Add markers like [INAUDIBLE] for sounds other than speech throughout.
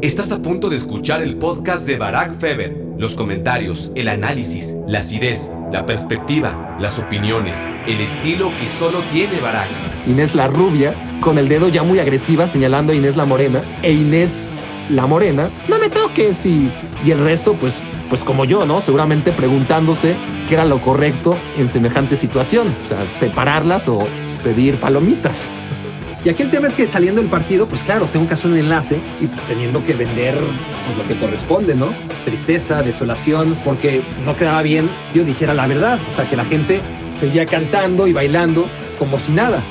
Estás a punto de escuchar el podcast de Barack Feber. Los comentarios, el análisis, la acidez, la perspectiva, las opiniones, el estilo que solo tiene Barack. Inés la rubia, con el dedo ya muy agresiva señalando a Inés la morena, e Inés la morena, no me toques y, y el resto pues, pues como yo, ¿no? Seguramente preguntándose qué era lo correcto en semejante situación, o sea, separarlas o pedir palomitas. Y aquí el tema es que saliendo del partido, pues claro, tengo que hacer un enlace y pues teniendo que vender pues, lo que corresponde, ¿no? Tristeza, desolación, porque no quedaba bien yo dijera la verdad, o sea, que la gente seguía cantando y bailando como si nada.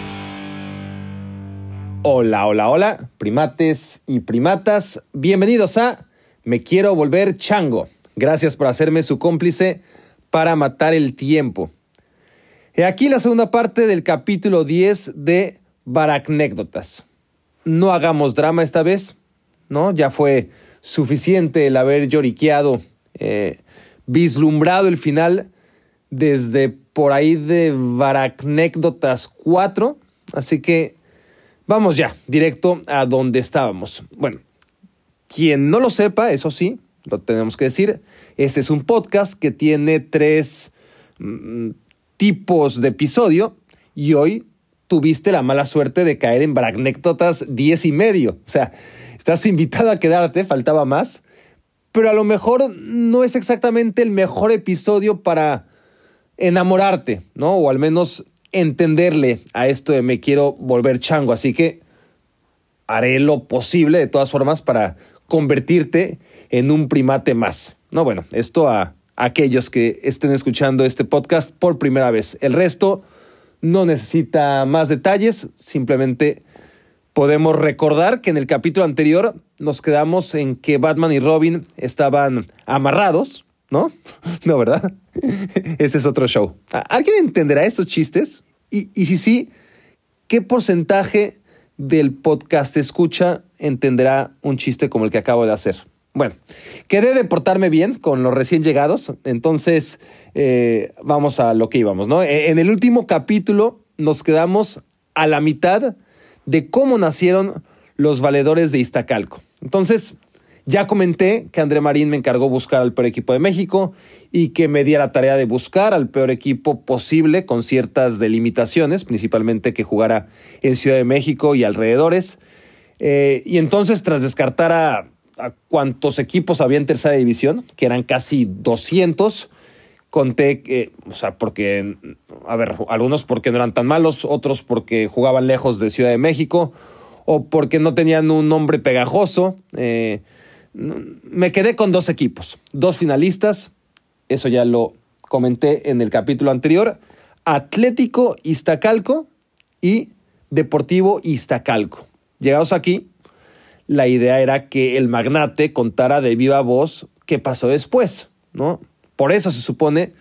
Hola, hola, hola, primates y primatas, bienvenidos a Me quiero volver chango. Gracias por hacerme su cómplice para matar el tiempo. He aquí la segunda parte del capítulo 10 de Baracnécdotas. No hagamos drama esta vez, ¿no? Ya fue suficiente el haber lloriqueado, eh, vislumbrado el final desde por ahí de Baracnécdotas 4. Así que vamos ya, directo a donde estábamos. Bueno, quien no lo sepa, eso sí, lo tenemos que decir, este es un podcast que tiene tres mm, tipos de episodio y hoy tuviste la mala suerte de caer en Baracnécdotas 10 y medio. O sea, estás invitado a quedarte, faltaba más, pero a lo mejor no es exactamente el mejor episodio para enamorarte, ¿no? O al menos entenderle a esto de me quiero volver chango. Así que haré lo posible de todas formas para convertirte en un primate más. No, bueno, esto a aquellos que estén escuchando este podcast por primera vez. El resto no necesita más detalles, simplemente podemos recordar que en el capítulo anterior nos quedamos en que Batman y Robin estaban amarrados, ¿no? [LAUGHS] No, ¿verdad? [LAUGHS] Ese es otro show. ¿Alguien entenderá estos chistes? Y, y si sí, ¿qué porcentaje del podcast escucha entenderá un chiste como el que acabo de hacer? Bueno, quedé de portarme bien con los recién llegados, entonces eh, vamos a lo que íbamos, ¿no? E, en el último capítulo nos quedamos a la mitad de cómo nacieron los valedores de Iztacalco. Entonces, ya comenté que André Marín me encargó buscar al peor equipo de México y que me di la tarea de buscar al peor equipo posible con ciertas delimitaciones, principalmente que jugara en Ciudad de México y alrededores. Eh, y entonces, tras descartar a a cuántos equipos había en tercera división, que eran casi 200. Conté que, o sea, porque, a ver, algunos porque no eran tan malos, otros porque jugaban lejos de Ciudad de México, o porque no tenían un nombre pegajoso. Eh, me quedé con dos equipos, dos finalistas, eso ya lo comenté en el capítulo anterior, Atlético Iztacalco y Deportivo Iztacalco. Llegados aquí, la idea era que el magnate contara de viva voz qué pasó después, ¿no? Por eso se supone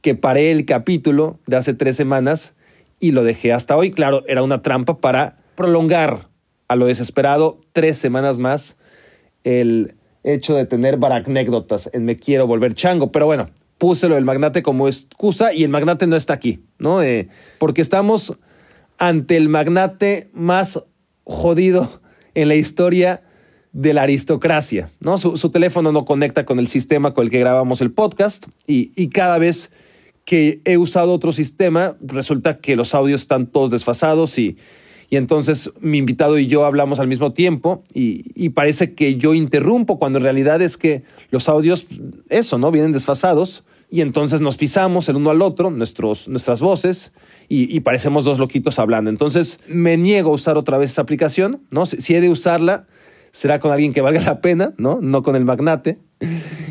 que paré el capítulo de hace tres semanas y lo dejé hasta hoy. Claro, era una trampa para prolongar a lo desesperado tres semanas más el hecho de tener baracnécdotas en Me Quiero Volver Chango. Pero bueno, puse lo del magnate como excusa y el magnate no está aquí, ¿no? Eh, porque estamos ante el magnate más jodido en la historia de la aristocracia. ¿no? Su, teléfono no conecta con el sistema con el que grabamos el podcast y, cada vez que he usado otro sistema resulta que los audios están todos desfasados y, y entonces mi invitado y yo hablamos al mismo tiempo y, y, parece que yo interrumpo cuando en realidad es que los audios, eso, ¿no? Vienen desfasados y entonces nos pisamos el uno al otro, nuestros, nuestras voces y, parecemos dos loquitos hablando. Entonces me niego a usar otra vez esa aplicación, ¿no? Si, he de usarla, será con alguien que valga la pena, ¿no? No con el magnate.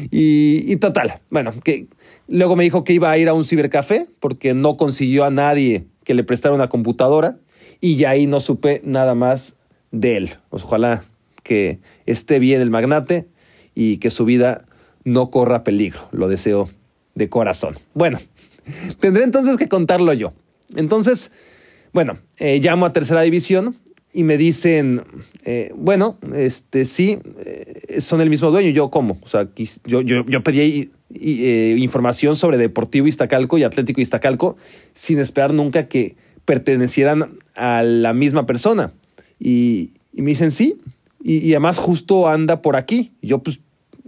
Y, total, bueno, que luego me dijo que iba a ir a un cibercafé porque no consiguió a nadie que le prestara una computadora y ya ahí no supe nada más de él. Ojalá que esté bien el magnate y que su vida no corra peligro. Lo deseo de corazón. Bueno, tendré entonces que contarlo yo. Entonces, bueno, eh, llamo a tercera división y me dicen, eh, bueno, este sí, eh, son el mismo dueño. Yo, ¿cómo? O sea, yo, yo, yo pedí información sobre Deportivo Iztacalco y Atlético Iztacalco sin esperar nunca que pertenecieran a la misma persona. Y, y me dicen, sí, Y, además justo anda por aquí. Yo, pues,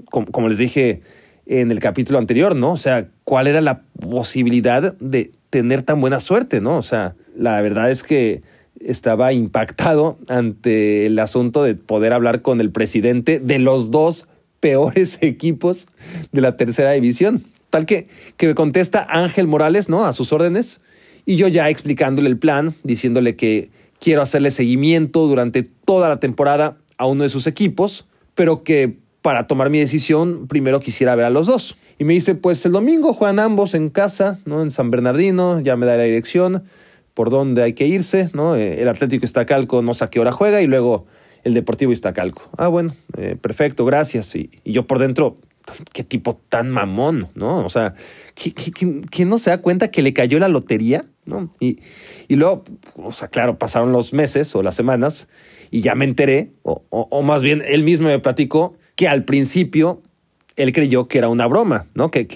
como, les dije en el capítulo anterior, ¿no? O sea, ¿cuál era la posibilidad de tener tan buena suerte, ¿no? O sea, la verdad es que estaba impactado ante el asunto de poder hablar con el presidente de los dos peores [LAUGHS] equipos de la tercera división. Tal que, que me contesta Ángel Morales, ¿no? A sus órdenes. Y yo ya explicándole el plan, diciéndole que quiero hacerle seguimiento durante toda la temporada a uno de sus equipos, pero que para tomar mi decisión primero quisiera ver a los dos. Y me dice, pues el domingo juegan ambos en casa, ¿no? En San Bernardino, ya me da la dirección por dónde hay que irse, ¿no? Eh, el Atlético Iztacalco no sé a qué hora juega y luego el Deportivo Iztacalco. Ah, bueno, eh, perfecto, gracias. Y, yo por dentro, qué tipo tan mamón, ¿no? O sea, ¿quién no se da cuenta que le cayó la lotería? ¿no? Y, y luego, o sea, claro, pasaron los meses o las semanas y ya me enteré, o, o, más bien él mismo me platicó que al principio él creyó que era una broma, ¿no? Que,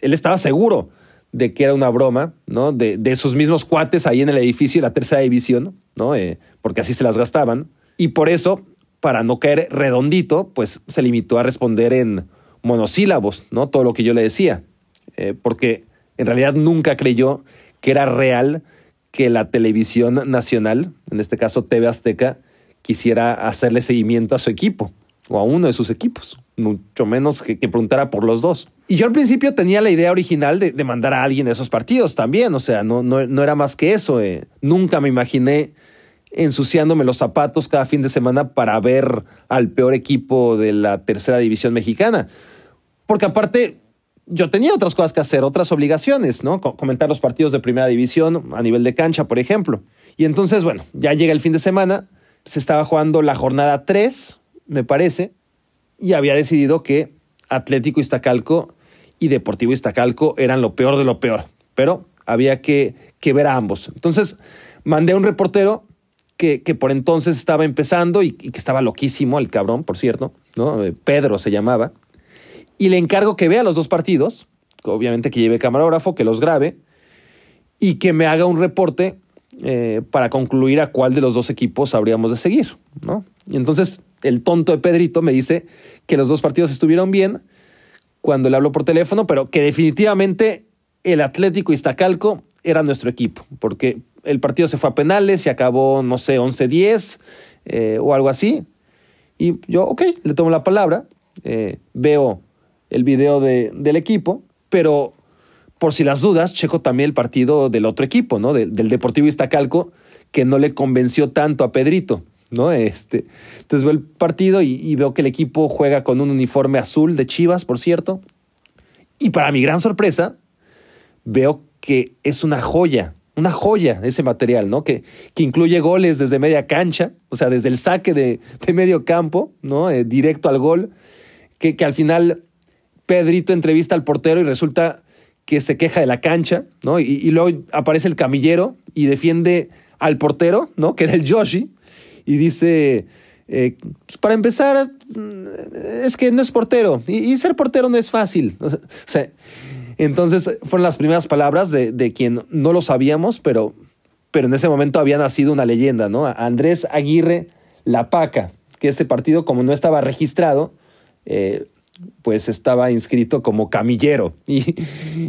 él estaba seguro de que era una broma, ¿no? De, de, sus mismos cuates ahí en el edificio de la tercera división, ¿no? Eh, porque así se las gastaban. Y por eso, para no caer redondito, pues se limitó a responder en monosílabos, ¿no? Todo lo que yo le decía. Eh, porque en realidad nunca creyó que era real que la televisión nacional, en este caso TV Azteca, quisiera hacerle seguimiento a su equipo o a uno de sus equipos, mucho menos que, preguntara por los dos. Y yo al principio tenía la idea original de, mandar a alguien de esos partidos también, o sea, no, no, era más que eso. Eh. Nunca me imaginé ensuciándome los zapatos cada fin de semana para ver al peor equipo de la tercera división mexicana. Porque aparte, yo tenía otras cosas que hacer, otras obligaciones, ¿no? Comentar los partidos de primera división a nivel de cancha, por ejemplo. Y entonces, bueno, ya llega el fin de semana, se estaba jugando la jornada 3, me parece, y había decidido que Atlético Iztacalco y Deportivo Iztacalco eran lo peor de lo peor, pero había que, que ver a ambos. Entonces, mandé a un reportero que, que por entonces estaba empezando y, que estaba loquísimo, el cabrón, por cierto, ¿no? Pedro se llamaba y le encargo que vea los dos partidos, obviamente que lleve camarógrafo, que los grabe y que me haga un reporte eh, para concluir a cuál de los dos equipos habríamos de seguir, ¿no? Y entonces el tonto de Pedrito me dice que los dos partidos estuvieron bien cuando le hablo por teléfono, pero que definitivamente el Atlético Iztacalco era nuestro equipo, porque el partido se fue a penales y acabó, no sé, 11-10 eh, o algo así. Y yo, ok, le tomo la palabra, eh, veo el video de, del equipo, pero por si las dudas, checo también el partido del otro equipo, ¿no? del Deportivo Iztacalco, que no le convenció tanto a Pedrito, ¿no? Este, entonces veo el partido y, veo que el equipo juega con un uniforme azul de Chivas, por cierto. Y para mi gran sorpresa, veo que es una joya, una joya ese material, ¿no? Que, que incluye goles desde media cancha, o sea, desde el saque de, medio campo, ¿no? Eh, directo al gol, que, que al final Pedrito entrevista al portero y resulta que se queja de la cancha, ¿no? Y, luego aparece el camillero y defiende al portero, ¿no? Que era el Yoshi, y dice, eh, pues, para empezar, mm, es que no es portero, y, ser portero no es fácil. Entonces fueron las primeras palabras de, de, quien no lo sabíamos, pero, pero en ese momento había nacido una leyenda, ¿no? Andrés Aguirre La Paca, que ese partido, como no estaba registrado, eh, pues estaba inscrito como camillero. [LAUGHS]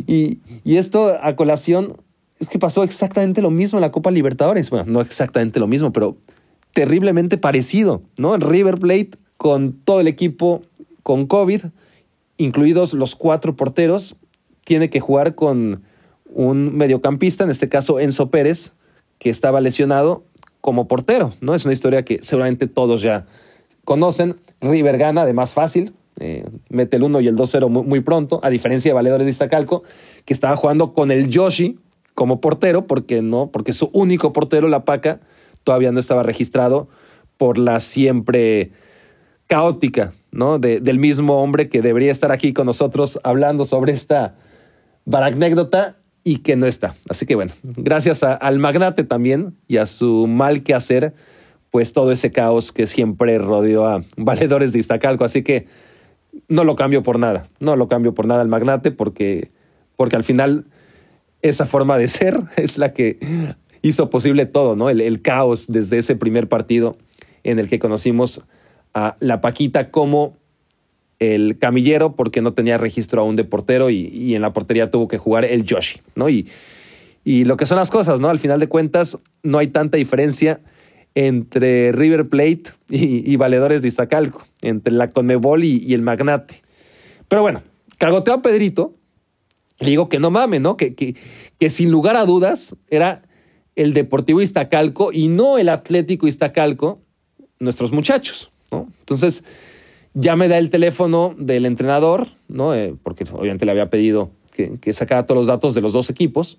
Y, y, esto a colación es que pasó exactamente lo mismo en la Copa Libertadores. Bueno, no exactamente lo mismo, pero terriblemente parecido, ¿no? River Plate, con todo el equipo con COVID, incluidos los cuatro porteros, tiene que jugar con un mediocampista, en este caso Enzo Pérez, que estaba lesionado como portero, ¿no? Es una historia que seguramente todos ya conocen. River gana de más fácil, eh, mete el 1 y el 2-0 muy, pronto, a diferencia de Valedores de Iztacalco, que estaba jugando con el Yoshi como portero, porque no, porque su único portero, la Paca, todavía no estaba registrado por la siempre caótica, ¿no? del mismo hombre que debería estar aquí con nosotros hablando sobre esta baracnécdota y que no está. Así que bueno, gracias al magnate también y a su mal que hacer, pues todo ese caos que siempre rodeó a valedores de Iztacalco. Así que no lo cambio por nada, no lo cambio por nada al magnate porque, porque al final esa forma de ser [LAUGHS] es la que hizo posible todo, ¿no? El, caos desde ese primer partido en el que conocimos a la Paquita como el camillero porque no tenía registro aún de portero y, en la portería tuvo que jugar el Yoshi, ¿no? Y, y lo que son las cosas, ¿no? Al final de cuentas, no hay tanta diferencia entre River Plate y, Valedores de Iztacalco, entre la Conmebol y, el Magnate. Pero bueno, cagoteo a Pedrito, le digo que no mame, ¿no? Que, que, que sin lugar a dudas era el Deportivo Iztacalco y no el Atlético Iztacalco, nuestros muchachos, ¿no? Entonces, ya me da el teléfono del entrenador, ¿no? Eh, porque obviamente le había pedido que, sacara todos los datos de los dos equipos.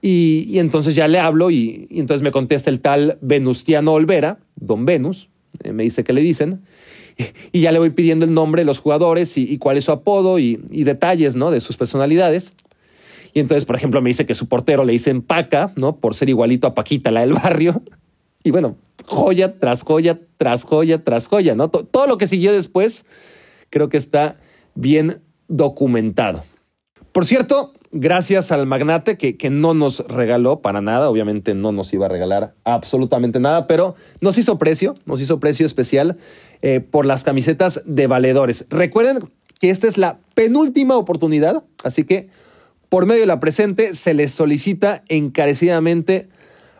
Y, entonces ya le hablo y, entonces me contesta el tal Venustiano Olvera, don Venus, eh, me dice que le dicen. Y, ya le voy pidiendo el nombre de los jugadores y, cuál es su apodo y, detalles, ¿no? De sus personalidades. Y entonces, por ejemplo, me dice que su portero le dicen Paca, ¿no? Por ser igualito a Paquita, la del barrio. [LAUGHS] Y bueno, joya tras joya, tras joya, tras joya, ¿no? Todo lo que siguió después creo que está bien documentado. Por cierto, gracias al magnate que, que, no nos regaló para nada, obviamente no nos iba a regalar absolutamente nada, pero nos hizo precio, nos hizo precio especial eh, por las camisetas de valedores. Recuerden que esta es la penúltima oportunidad, así que por medio de la presente se les solicita encarecidamente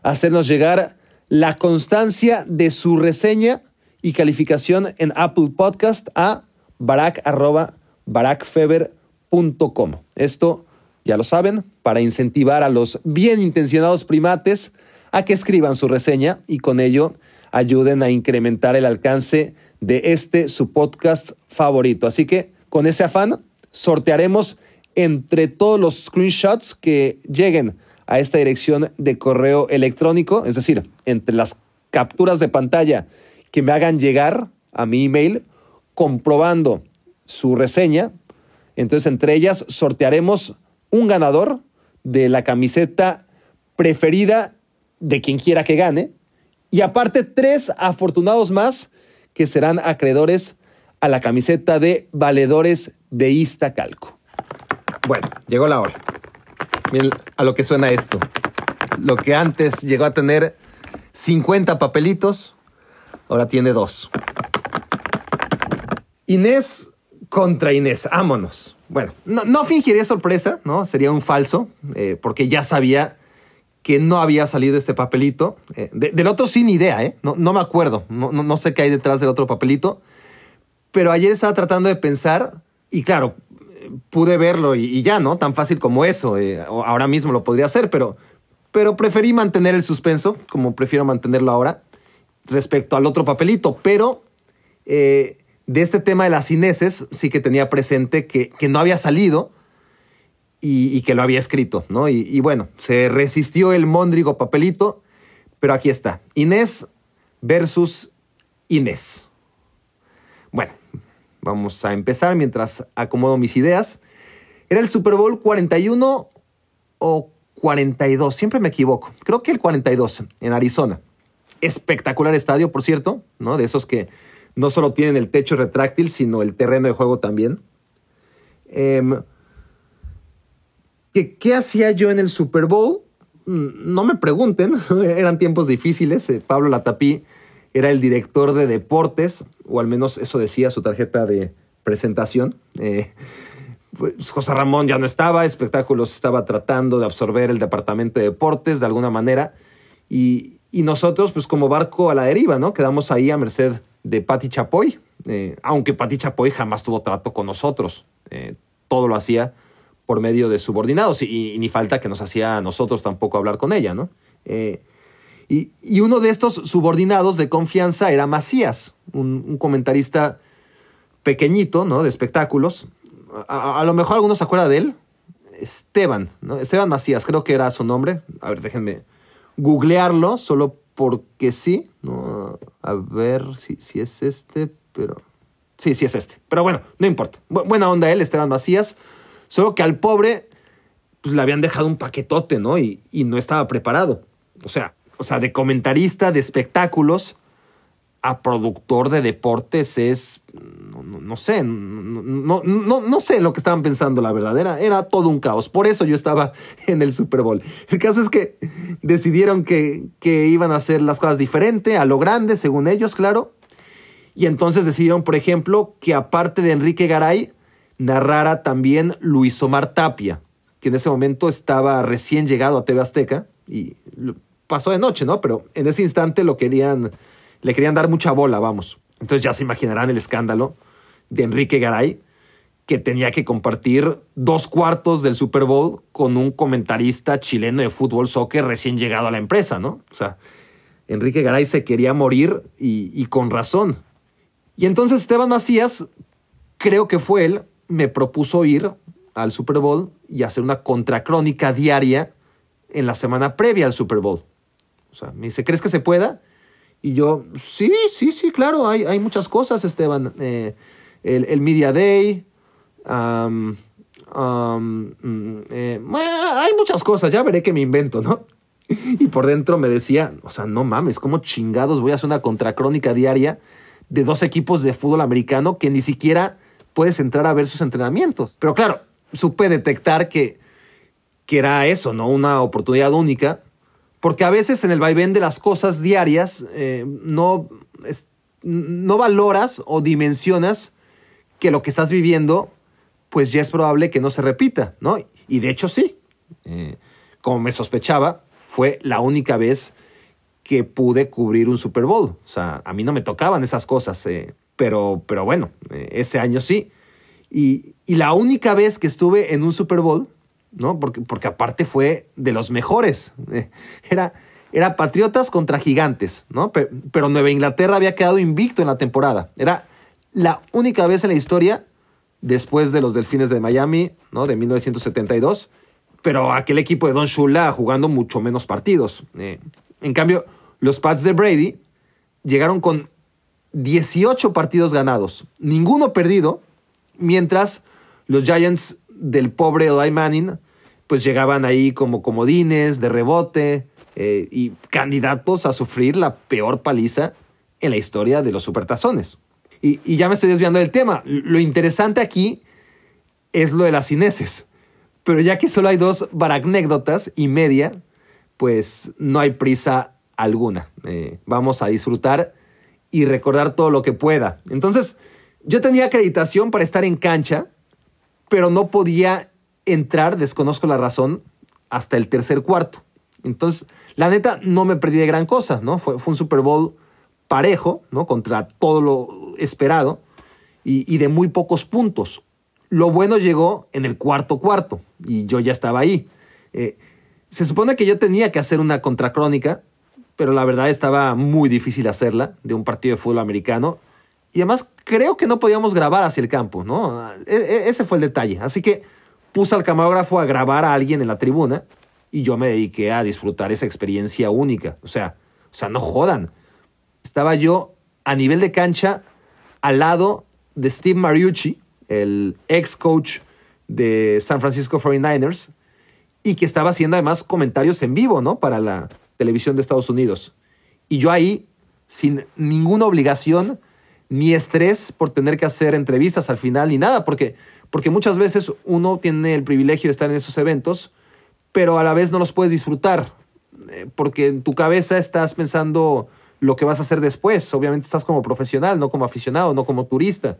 hacernos llegar la constancia de su reseña y calificación en Apple Podcast a barack.barackfeber.com. Esto, ya lo saben, para incentivar a los bien intencionados primates a que escriban su reseña y con ello ayuden a incrementar el alcance de este su podcast favorito. Así que con ese afán sortearemos entre todos los screenshots que lleguen a esta dirección de correo electrónico, es decir, entre las capturas de pantalla que me hagan llegar a mi email comprobando su reseña. Entonces, entre ellas sortearemos un ganador de la camiseta preferida de quien quiera que gane. Y aparte, tres afortunados más que serán acreedores a la camiseta de valedores de Iztacalco. Bueno, llegó la hora a lo que suena esto. Lo que antes llegó a tener 50 papelitos, ahora tiene dos. Inés contra Inés, vámonos. Bueno, no, no fingiría sorpresa, ¿no? Sería un falso, eh, porque ya sabía que no había salido este papelito. Eh, del otro sin idea, ¿eh? No, no me acuerdo, no, no, sé qué hay detrás del otro papelito. Pero ayer estaba tratando de pensar, y claro, pude verlo y, ya, ¿no? Tan fácil como eso. Eh, ahora mismo lo podría hacer, pero, pero preferí mantener el suspenso, como prefiero mantenerlo ahora, respecto al otro papelito. Pero eh, de este tema de las cineses, sí que tenía presente que, que no había salido y, que lo había escrito, ¿no? Y, y bueno, se resistió el móndrigo papelito, pero aquí está. Inés versus Inés. Bueno, Vamos a empezar mientras acomodo mis ideas. Era el Super Bowl 41 o 42, siempre me equivoco. Creo que el 42 en Arizona. Espectacular estadio, por cierto, ¿no? De esos que no solo tienen el techo retráctil, sino el terreno de juego también. Em, ¿qué, hacía yo en el Super Bowl? Mm, no me pregunten, [LAUGHS] eran tiempos difíciles. Eh, Pablo Latapí era el director de deportes, o al menos eso decía su tarjeta de presentación. Eh, pues José Ramón ya no estaba, espectáculos estaba tratando de absorber el departamento de deportes de alguna manera, y, nosotros, pues como barco a la deriva, ¿no? Quedamos ahí a merced de Pati Chapoy, eh, aunque Pati Chapoy jamás tuvo trato con nosotros, eh, todo lo hacía por medio de subordinados, y, ni falta que nos hacía a nosotros tampoco hablar con ella, ¿no? Y, uno de estos subordinados de confianza era Macías, un, comentarista pequeñito, ¿no? De espectáculos. A, lo mejor algunos se acuerdan de él. Esteban, ¿no? Esteban Macías, creo que era su nombre. A ver, déjenme googlearlo, solo porque sí. ¿no? A ver si, si es este, pero... Sí, sí es este. Pero bueno, no importa. buena onda él, Esteban Macías. Solo que al pobre pues, le habían dejado un paquetote, ¿no? Y, y no estaba preparado. O sea, o sea, de comentarista de espectáculos a productor de deportes es, no, sé, no, no, sé lo que estaban pensando, la verdad, era, era todo un caos. Por eso yo estaba [LAUGHS] en el Super Bowl. El caso es que decidieron que, que iban a hacer las cosas diferente, a lo grande, según ellos, claro. Y entonces decidieron, por ejemplo, que aparte de Enrique Garay, narrara también Luis Omar Tapia, que en ese momento estaba recién llegado a TV Azteca y pasó de noche, ¿no? Pero en ese instante lo querían, le querían dar mucha bola, vamos. Entonces ya se imaginarán el escándalo de Enrique Garay, que tenía que compartir dos cuartos del Super Bowl con un comentarista chileno de fútbol soccer recién llegado a la empresa, ¿no? O sea, Enrique Garay se quería morir y, y con razón. Y entonces Esteban Macías, creo que fue él, me propuso ir al Super Bowl y hacer una contracrónica diaria en la semana previa al Super Bowl. O sea, me dice, ¿crees que se pueda? Y yo, sí, sí, sí, claro, hay, hay muchas cosas, Esteban. Eh, el, el, Media Day, um, eh, hay muchas cosas, ya veré que me invento, ¿no? [LAUGHS] Y por dentro me decía, o sea, no mames, ¿cómo chingados voy a hacer una contracrónica diaria de dos equipos de fútbol americano que ni siquiera puedes entrar a ver sus entrenamientos? Pero claro, supe detectar que, que era eso, ¿no? Una oportunidad única, porque a veces en el vaivén de las cosas diarias eh, no, es, no valoras o dimensionas que lo que estás viviendo, pues ya es probable que no se repita, ¿no? Y de hecho sí. Eh, como me sospechaba, fue la única vez que pude cubrir un Super Bowl. O sea, a mí no me tocaban esas cosas, eh, pero, pero bueno, eh, ese año sí. Y, y, la única vez que estuve en un Super Bowl, ¿no? Porque, porque aparte fue de los mejores. [LAUGHS] Era, era Patriotas contra Gigantes, ¿no? Pero, pero Nueva Inglaterra había quedado invicto en la temporada. Era la única vez en la historia, después de los Delfines de Miami, ¿no? De 1972 pero aquel equipo de Don Shula jugando mucho menos partidos. Eh, en cambio, los Pats de Brady llegaron con 18 partidos ganados, ninguno perdido, mientras los Giants del pobre Eli Manning pues llegaban ahí como comodines, de rebote eh, y candidatos a sufrir la peor paliza en la historia de los supertazones. Y, y ya me estoy desviando del tema. Lo interesante aquí es lo de las cineses. Pero ya que solo hay dos baracnécdotas y media, pues no hay prisa alguna. Eh, vamos a disfrutar y recordar todo lo que pueda. Entonces, yo tenía acreditación para estar en cancha, pero no podía entrar, desconozco la razón, hasta el tercer cuarto. Entonces, la neta, no me perdí de gran cosa, ¿no? Fue, fue un Super Bowl parejo, ¿no? Contra todo lo esperado y, de muy pocos puntos. Lo bueno llegó en el cuarto cuarto y yo ya estaba ahí. Eh, se supone que yo tenía que hacer una contracrónica, pero la verdad estaba muy difícil hacerla de un partido de fútbol americano. Y además creo que no podíamos grabar hacia el campo, ¿no? E, e, ese fue el detalle. Así que puse al camarógrafo a grabar a alguien en la tribuna y yo me dediqué a disfrutar esa experiencia única. O sea, o sea, no jodan. Estaba yo a nivel de cancha al lado de Steve Mariucci, el ex coach de San Francisco 49ers, y que estaba haciendo además comentarios en vivo, ¿no? Para la televisión de Estados Unidos. Y yo ahí, sin ninguna obligación, ni estrés por tener que hacer entrevistas al final, ni nada, porque, porque muchas veces uno tiene el privilegio de estar en esos eventos, pero a la vez no los puedes disfrutar, eh, porque en tu cabeza estás pensando lo que vas a hacer después. Obviamente estás como profesional, no como aficionado, no como turista.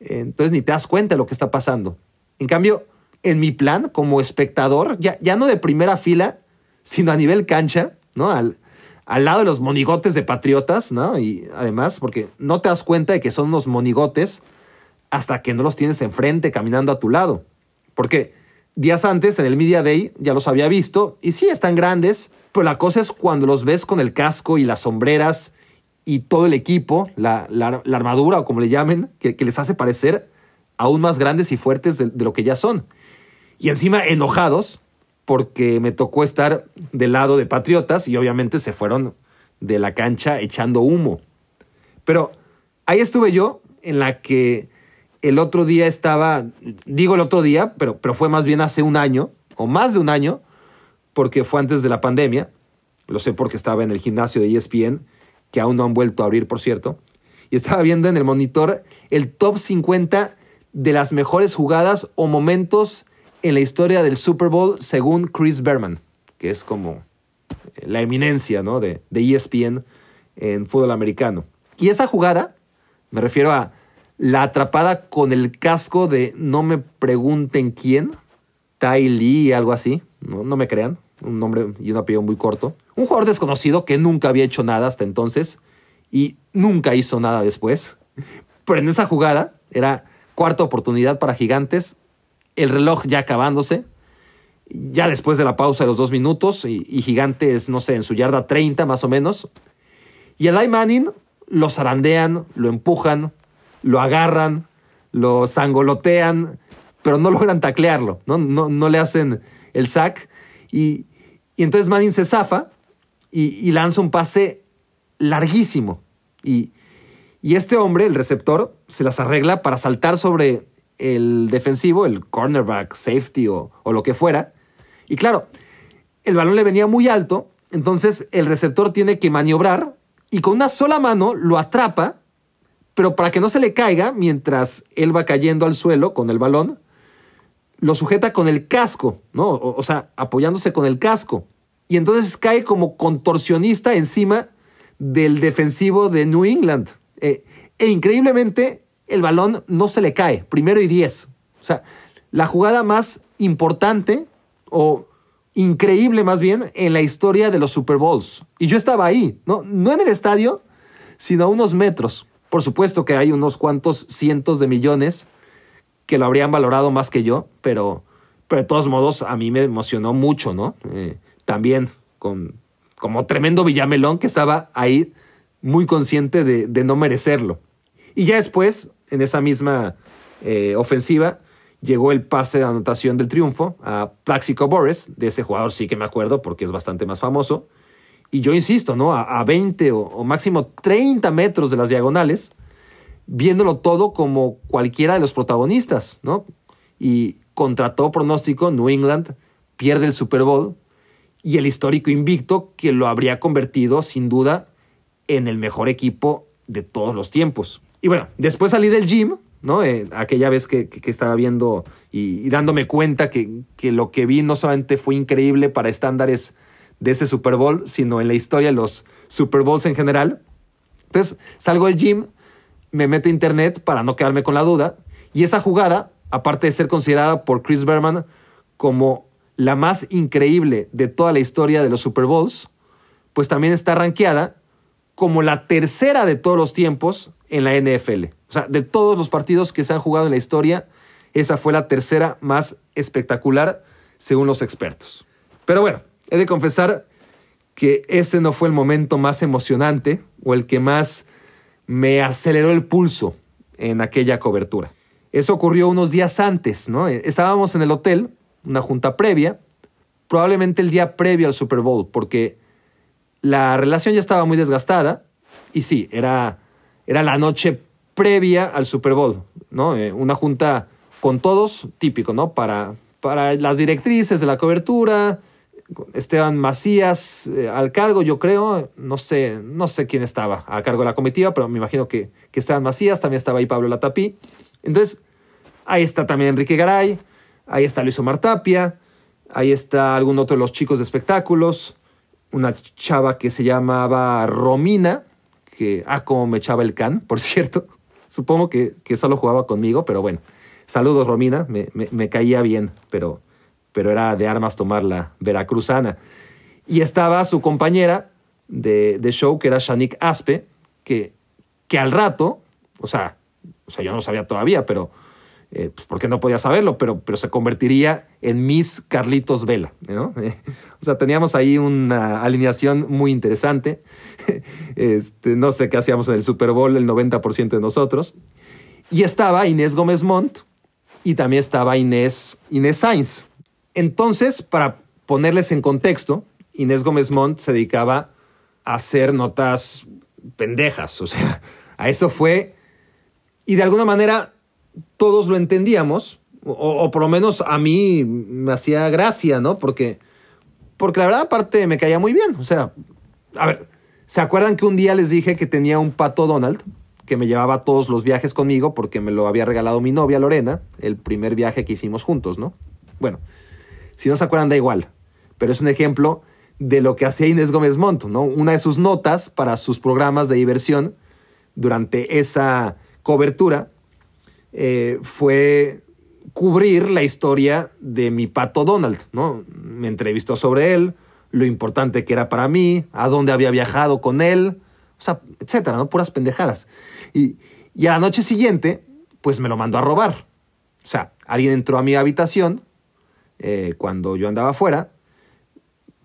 Entonces ni te das cuenta de lo que está pasando. En cambio, en mi plan, como espectador, ya, ya no de primera fila, sino a nivel cancha, ¿no? Al, al lado de los monigotes de patriotas, ¿no? Y además, porque no te das cuenta de que son unos monigotes hasta que no los tienes enfrente caminando a tu lado. Porque días antes, en el Media Day, ya los había visto, y sí, están grandes, pero la cosa es cuando los ves con el casco y las sombreras y todo el equipo, la, armadura o como le llamen, que, les hace parecer aún más grandes y fuertes de, lo que ya son. Y encima enojados porque me tocó estar del lado de Patriotas y obviamente se fueron de la cancha echando humo. Pero ahí estuve yo en la que el otro día estaba, digo el otro día, pero, pero fue más bien hace un año o más de un año, porque fue antes de la pandemia. Lo sé porque estaba en el gimnasio de ESPN que aún no han vuelto a abrir, por cierto. Y estaba viendo en el monitor el top 50 de las mejores jugadas o momentos en la historia del Super Bowl según Chris Berman, que es como la eminencia ¿no? de, de ESPN en fútbol americano. Y esa jugada Me refiero a la atrapada con el casco de no me pregunten quién, Tai Lee, algo así, no, no me crean, un nombre y un apellido muy corto. Un jugador desconocido que nunca había hecho nada hasta entonces y nunca hizo nada después. Pero en esa jugada era cuarta oportunidad para Gigantes, el reloj ya acabándose, ya después de la pausa de los dos minutos y, Gigantes, no sé, en su yarda 30 más o menos. Y el Manning lo zarandean, lo empujan, lo agarran, lo sangolotean, pero no logran taclearlo, no, no, no le hacen el sack. Y, entonces Manning se zafa y, lanza un pase larguísimo. Y, y este hombre, el receptor, se las arregla para saltar sobre el defensivo, el cornerback, safety o, lo que fuera. Y claro, el balón le venía muy alto, entonces el receptor tiene que maniobrar y con una sola mano lo atrapa, pero para que no se le caiga mientras él va cayendo al suelo con el balón, lo sujeta con el casco, ¿no? O, sea, apoyándose con el casco. Y entonces cae como contorsionista encima del defensivo de New England. Eh, e increíblemente, el balón no se le cae, primero y diez. O sea, la jugada más importante o increíble más bien en la historia de los Super Bowls. Y yo estaba ahí, ¿no? No en el estadio, sino a unos metros. Por supuesto que hay unos cuantos cientos de millones que lo habrían valorado más que yo, pero, pero de todos modos a mí me emocionó mucho, ¿no? Eh, también con, como tremendo Villamelón que estaba ahí muy consciente de, no merecerlo. Y ya después, en esa misma eh, ofensiva, llegó el pase de anotación del triunfo a Plaxico Boris, de ese jugador sí que me acuerdo porque es bastante más famoso. Y yo insisto, ¿no? A, 20 o, o, máximo 30 metros de las diagonales, viéndolo todo como cualquiera de los protagonistas, ¿no? Y contra todo pronóstico, New England pierde el Super Bowl y el histórico invicto que lo habría convertido sin duda en el mejor equipo de todos los tiempos. Y bueno, después salí del gym, ¿no? Eh, aquella vez que, estaba viendo y, dándome cuenta que, que, lo que vi no solamente fue increíble para estándares de ese Super Bowl, sino en la historia de los Super Bowls en general. Entonces salgo del gym, me meto a internet para no quedarme con la duda, y esa jugada, aparte de ser considerada por Chris Berman como la más increíble de toda la historia de los Super Bowls, pues también está rankeada como la tercera de todos los tiempos en la NFL. O sea, de todos los partidos que se han jugado en la historia, esa fue la tercera más espectacular según los expertos. Pero bueno, he de confesar que ese no fue el momento más emocionante o el que más me aceleró el pulso en aquella cobertura. Eso ocurrió unos días antes, ¿no? Estábamos en el hotel, una junta previa, probablemente el día previo al Super Bowl, porque la relación ya estaba muy desgastada y sí, era, era la noche previa al Super Bowl, ¿no? Eh, una junta con todos, típico, ¿no? Para, para las directrices de la cobertura, Esteban Macías eh, al cargo, yo creo, no sé, no sé quién estaba a cargo de la comitiva, pero me imagino que, que Esteban Macías, también estaba ahí Pablo Latapí. Entonces, ahí está también Enrique Garay, ahí está Luis Omar Tapia, ahí está algún otro de los chicos de espectáculos, una chava que se llamaba Romina, que, ah, como me echaba el can, por [LAUGHS] cierto. Supongo que, que solo jugaba conmigo, pero bueno. Saludos, Romina, me, me, caía bien, pero, pero era de armas tomar la veracruzana. Y estaba su compañera de, de show, que era Shanik Aspe, que, que al rato, o sea, o sea, yo no sabía todavía, pero eh, pues porque no podía saberlo, pero, pero se convertiría en Miss Carlitos Vela. ¿no? [LAUGHS] o sea, teníamos ahí una alineación muy interesante. [LAUGHS] Este, no sé qué hacíamos en el Super Bowl el 90% de nosotros. Y estaba Inés Gómez Montt y también estaba Inés, Inés Sainz. Entonces, para ponerles en contexto, Inés Gómez Montt se dedicaba a hacer notas pendejas, o sea, a eso fue. Y de alguna manera todos lo entendíamos, o, por lo menos a mí me hacía gracia, ¿no? Porque, porque la verdad, aparte, me caía muy bien. O sea, a ver, ¿se acuerdan que un día les dije que tenía un pato Donald? que me llevaba todos los viajes conmigo porque me lo había regalado mi novia Lorena, el primer viaje que hicimos juntos, ¿no? Bueno, si no se acuerdan da igual, pero es un ejemplo de lo que hacía Inés Gómez Monto, ¿no? Una de sus notas para sus programas de diversión durante esa cobertura eh, fue cubrir la historia de mi pato Donald, ¿no? Me entrevistó sobre él, lo importante que era para mí, a dónde había viajado con él, o sea, etcétera, ¿no? Puras pendejadas. Y, y a la noche siguiente, pues me lo mandó a robar. O sea, alguien entró a mi habitación eh, cuando yo andaba afuera,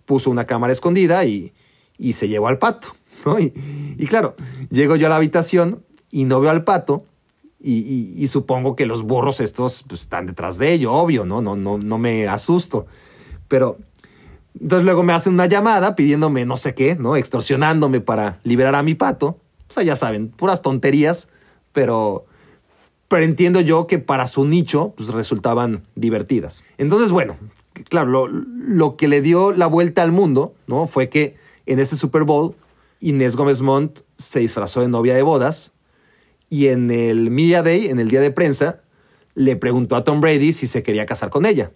puso una cámara escondida y, y se llevó al pato. ¿no? Y, y, claro, llego yo a la habitación y no veo al pato y, supongo que los burros estos pues, están detrás de ello, obvio, ¿no? No, no, no me asusto. Pero entonces luego me hacen una llamada pidiéndome no sé qué, ¿no? Extorsionándome para liberar a mi pato. O sea, ya saben, puras tonterías, pero, pero entiendo yo que para su nicho pues, resultaban divertidas. Entonces, bueno, claro, lo, lo, que le dio la vuelta al mundo, ¿no? Fue que en ese Super Bowl, Inés Gómez Montt se disfrazó de novia de bodas y en el Media Day, en el día de prensa, le preguntó a Tom Brady si se quería casar con ella.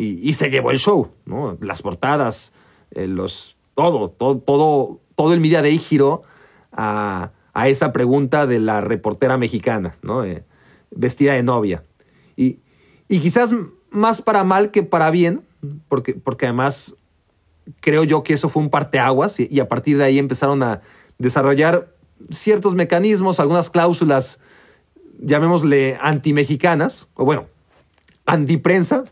Y, se llevó el show, ¿no? Las portadas, eh, los, todo, todo, todo, todo el Media Day giró a, a esa pregunta de la reportera mexicana, ¿no? Eh, vestida de novia. Y, y, quizás más para mal que para bien, porque, porque además creo yo que eso fue un parteaguas y a partir de ahí empezaron a desarrollar ciertos mecanismos, algunas cláusulas, llamémosle antimexicanas, o bueno, antiprensa,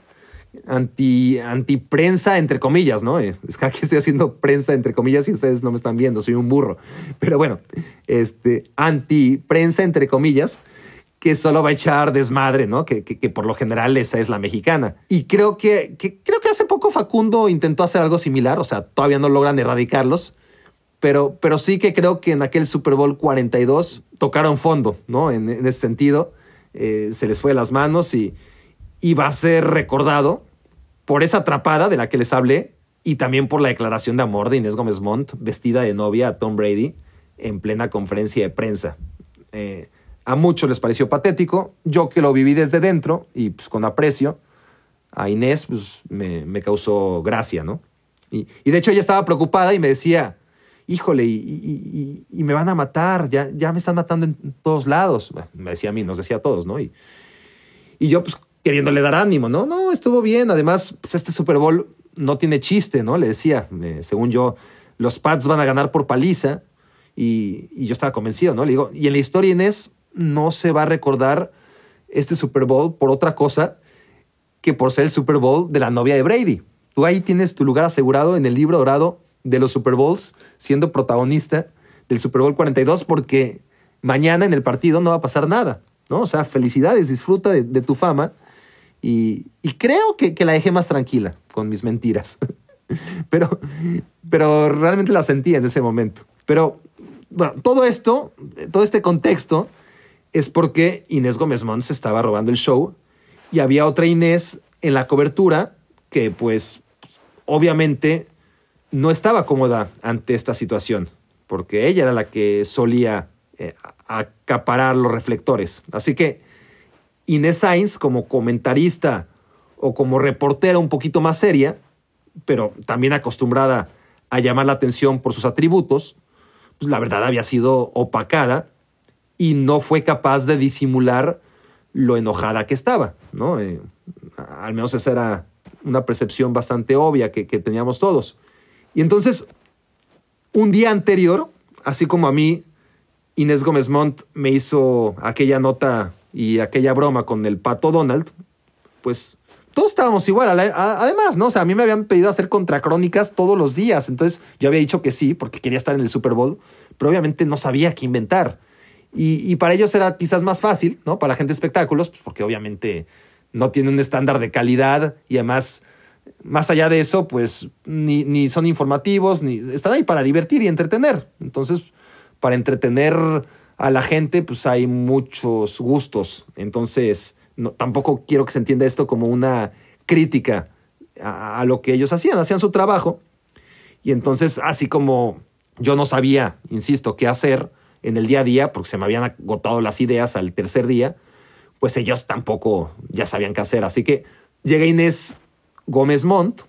anti, antiprensa entre comillas, ¿no? Es que aquí estoy haciendo prensa entre comillas y ustedes no me están viendo, soy un burro. Pero bueno, este, antiprensa entre comillas, que solo va a echar desmadre, ¿no? Que, que, que, por lo general esa es la mexicana. Y creo que, que, creo que hace poco Facundo intentó hacer algo similar, o sea, todavía no logran erradicarlos, pero, pero sí que creo que en aquel Super Bowl 42 tocaron fondo, ¿no? En, ese sentido, eh, se les fue de las manos y, y va a ser recordado por esa atrapada de la que les hablé y también por la declaración de amor de Inés Gómez Montt vestida de novia a Tom Brady en plena conferencia de prensa. Eh, a muchos les pareció patético, yo que lo viví desde dentro y pues con aprecio, a Inés pues me, me causó gracia, ¿no? Y, y, de hecho ella estaba preocupada y me decía, híjole, y, y, me van a matar, ya, ya me están matando en todos lados. Me decía a mí, nos decía a todos, ¿no? Y, y yo pues queriéndole dar ánimo, ¿no? No, estuvo bien. Además, pues este Super Bowl no tiene chiste, ¿no? Le decía, eh, según yo, los Pats van a ganar por paliza y, y, yo estaba convencido, ¿no? Le digo, y en la historia Inés no se va a recordar este Super Bowl por otra cosa que por ser el Super Bowl de la novia de Brady. Tú ahí tienes tu lugar asegurado en el libro dorado de los Super Bowls, siendo protagonista del Super Bowl 42, porque mañana en el partido no va a pasar nada, ¿no? O sea, felicidades, disfruta de, tu fama. Y, y creo que, que, la dejé más tranquila con mis mentiras. [LAUGHS] pero, pero realmente la sentí en ese momento. Pero bueno, todo esto, todo este contexto, es porque Inés Gómez Mons estaba robando el show y había otra Inés en la cobertura que pues obviamente no estaba cómoda ante esta situación, porque ella era la que solía eh, acaparar los reflectores. Así que Inés Sainz, como comentarista o como reportera un poquito más seria, pero también acostumbrada a llamar la atención por sus atributos, pues la verdad había sido opacada y no fue capaz de disimular lo enojada que estaba, ¿no? Eh, al menos esa era una percepción bastante obvia que, que teníamos todos. Y entonces, un día anterior, así como a mí, Inés Gómez Montt me hizo aquella nota y aquella broma con el pato Donald, pues todos estábamos igual. Además, ¿no? O sea, a mí me habían pedido hacer contracrónicas todos los días. Entonces yo había dicho que sí, porque quería estar en el Super Bowl, pero obviamente no sabía qué inventar. Y, para ellos era quizás más fácil, ¿no? Para la gente de espectáculos, pues porque obviamente no tiene un estándar de calidad y además más allá de eso, pues ni, ni, son informativos, ni están ahí para divertir y entretener. Entonces, para entretener a la gente, pues hay muchos gustos. Entonces, no, tampoco quiero que se entienda esto como una crítica a, a, lo que ellos hacían, hacían su trabajo. Y entonces, así como yo no sabía, insisto, qué hacer en el día a día, porque se me habían agotado las ideas al tercer día, pues ellos tampoco ya sabían qué hacer. Así que llega Inés Gómez Montt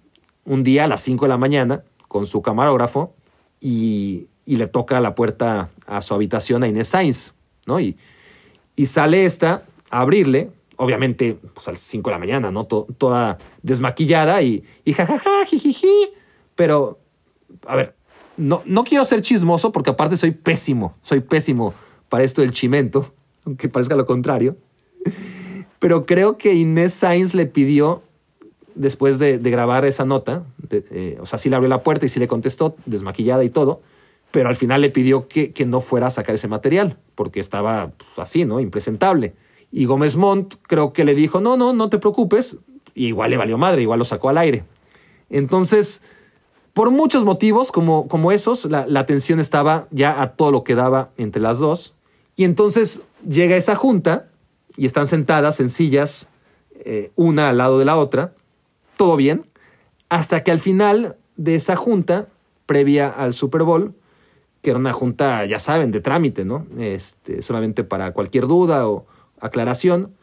un día a las 5 de la mañana con su camarógrafo y, y, le toca la puerta a su habitación a Inés Sainz, ¿no? Y, Y sale esta a abrirle, obviamente pues a las 5 de la mañana, ¿no? toda desmaquillada y, y jajaja, jijiji. Pero, a ver, no, no quiero ser chismoso porque aparte soy pésimo, soy pésimo para esto del chimento, [LAUGHS] aunque parezca lo contrario. Pero creo que Inés Sainz le pidió, después de, grabar esa nota, eh, o sea, sí le abrió la puerta y sí le contestó, desmaquillada y todo, pero al final le pidió que, no fuera a sacar ese material, porque estaba pues, así, ¿no? Impresentable. Y Gómez Montt creo que le dijo, no, no, no te preocupes, igual le valió madre, igual lo sacó al aire. Entonces, por muchos motivos como, como esos, la, la tensión estaba ya a todo lo que daba entre las dos. Y entonces llega esa junta y están sentadas en sillas, eh, una al lado de la otra, todo bien, hasta que al final de esa junta, previa al Super Bowl, que era una junta, ya saben, de trámite, ¿no? Este, solamente para cualquier duda o aclaración.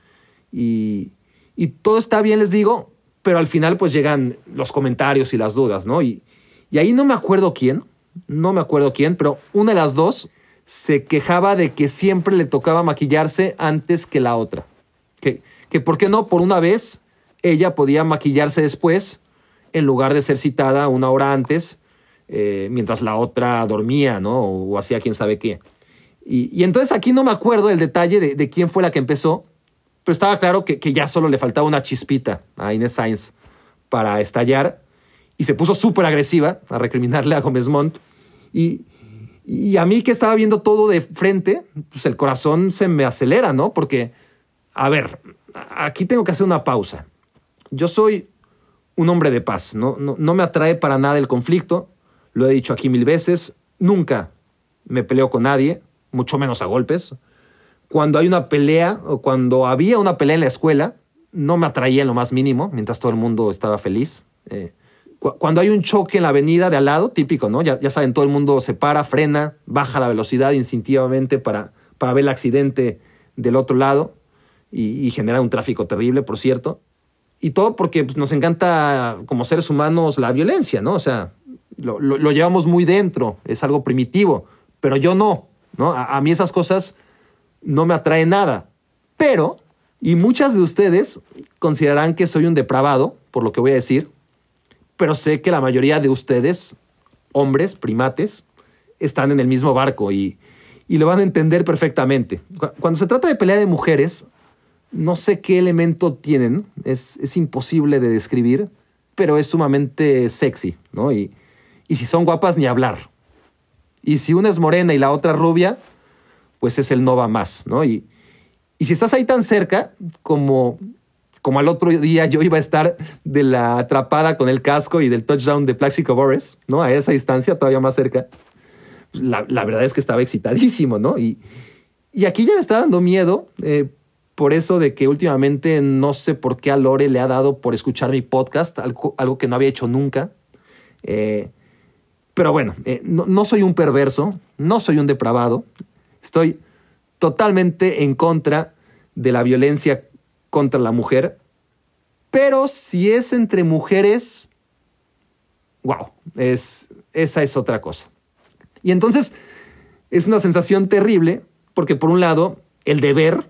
Y, y todo está bien, les digo, pero al final pues llegan los comentarios y las dudas, ¿no? Y, y ahí no me acuerdo quién, no me acuerdo quién, pero una de las dos se quejaba de que siempre le tocaba maquillarse antes que la otra. Que, que por qué no, por una vez, ella podía maquillarse después en lugar de ser citada una hora antes, eh, mientras la otra dormía, ¿no? O, hacía quién sabe qué. Y, entonces aquí no me acuerdo el detalle de, quién fue la que empezó, pero estaba claro que, ya solo le faltaba una chispita a Inés Sainz para estallar y se puso súper agresiva a recriminarle a Gómez Montt. Y a mí que estaba viendo todo de frente, pues el corazón se me acelera, ¿no? Porque, a ver, aquí tengo que hacer una pausa. Yo soy un hombre de paz, ¿no? Me atrae para nada el conflicto, lo he dicho aquí mil veces, nunca me peleo con nadie, mucho menos a golpes. Cuando hay una pelea o cuando había una pelea en la escuela, no me atraía en lo más mínimo, mientras todo el mundo estaba feliz. Eh, cuando hay un choque en la avenida de al lado, típico, ¿no? Ya, saben, todo el mundo se para, frena, baja la velocidad instintivamente para, para ver el accidente del otro lado y, genera un tráfico terrible, por cierto. Y todo porque pues, nos encanta como seres humanos la violencia, ¿no? O sea, lo, lo, llevamos muy dentro, es algo primitivo, pero yo no, ¿no? A, mí esas cosas no me atraen nada. Pero, y muchas de ustedes considerarán que soy un depravado, por lo que voy a decir, pero sé que la mayoría de ustedes, hombres, primates, están en el mismo barco y, lo van a entender perfectamente. Cuando se trata de pelea de mujeres, no sé qué elemento tienen, es, imposible de describir, pero es sumamente sexy, ¿no? Y, y si son guapas, ni hablar. Y si una es morena y la otra rubia, pues es el no va más, ¿no? Y, y si estás ahí tan cerca como como al otro día yo iba a estar de la atrapada con el casco y del touchdown de Plaxico Boris, ¿no? A esa distancia, todavía más cerca. La, verdad es que estaba excitadísimo, ¿no? Y, y aquí ya me está dando miedo eh, por eso de que últimamente no sé por qué a Lore le ha dado por escuchar mi podcast, algo, que no había hecho nunca. Eh, pero bueno, eh, no, no soy un perverso, no soy un depravado, estoy totalmente en contra de la violencia contra la mujer. Pero si es entre mujeres, wow, es, esa es otra cosa. Y entonces es una sensación terrible porque por un lado el deber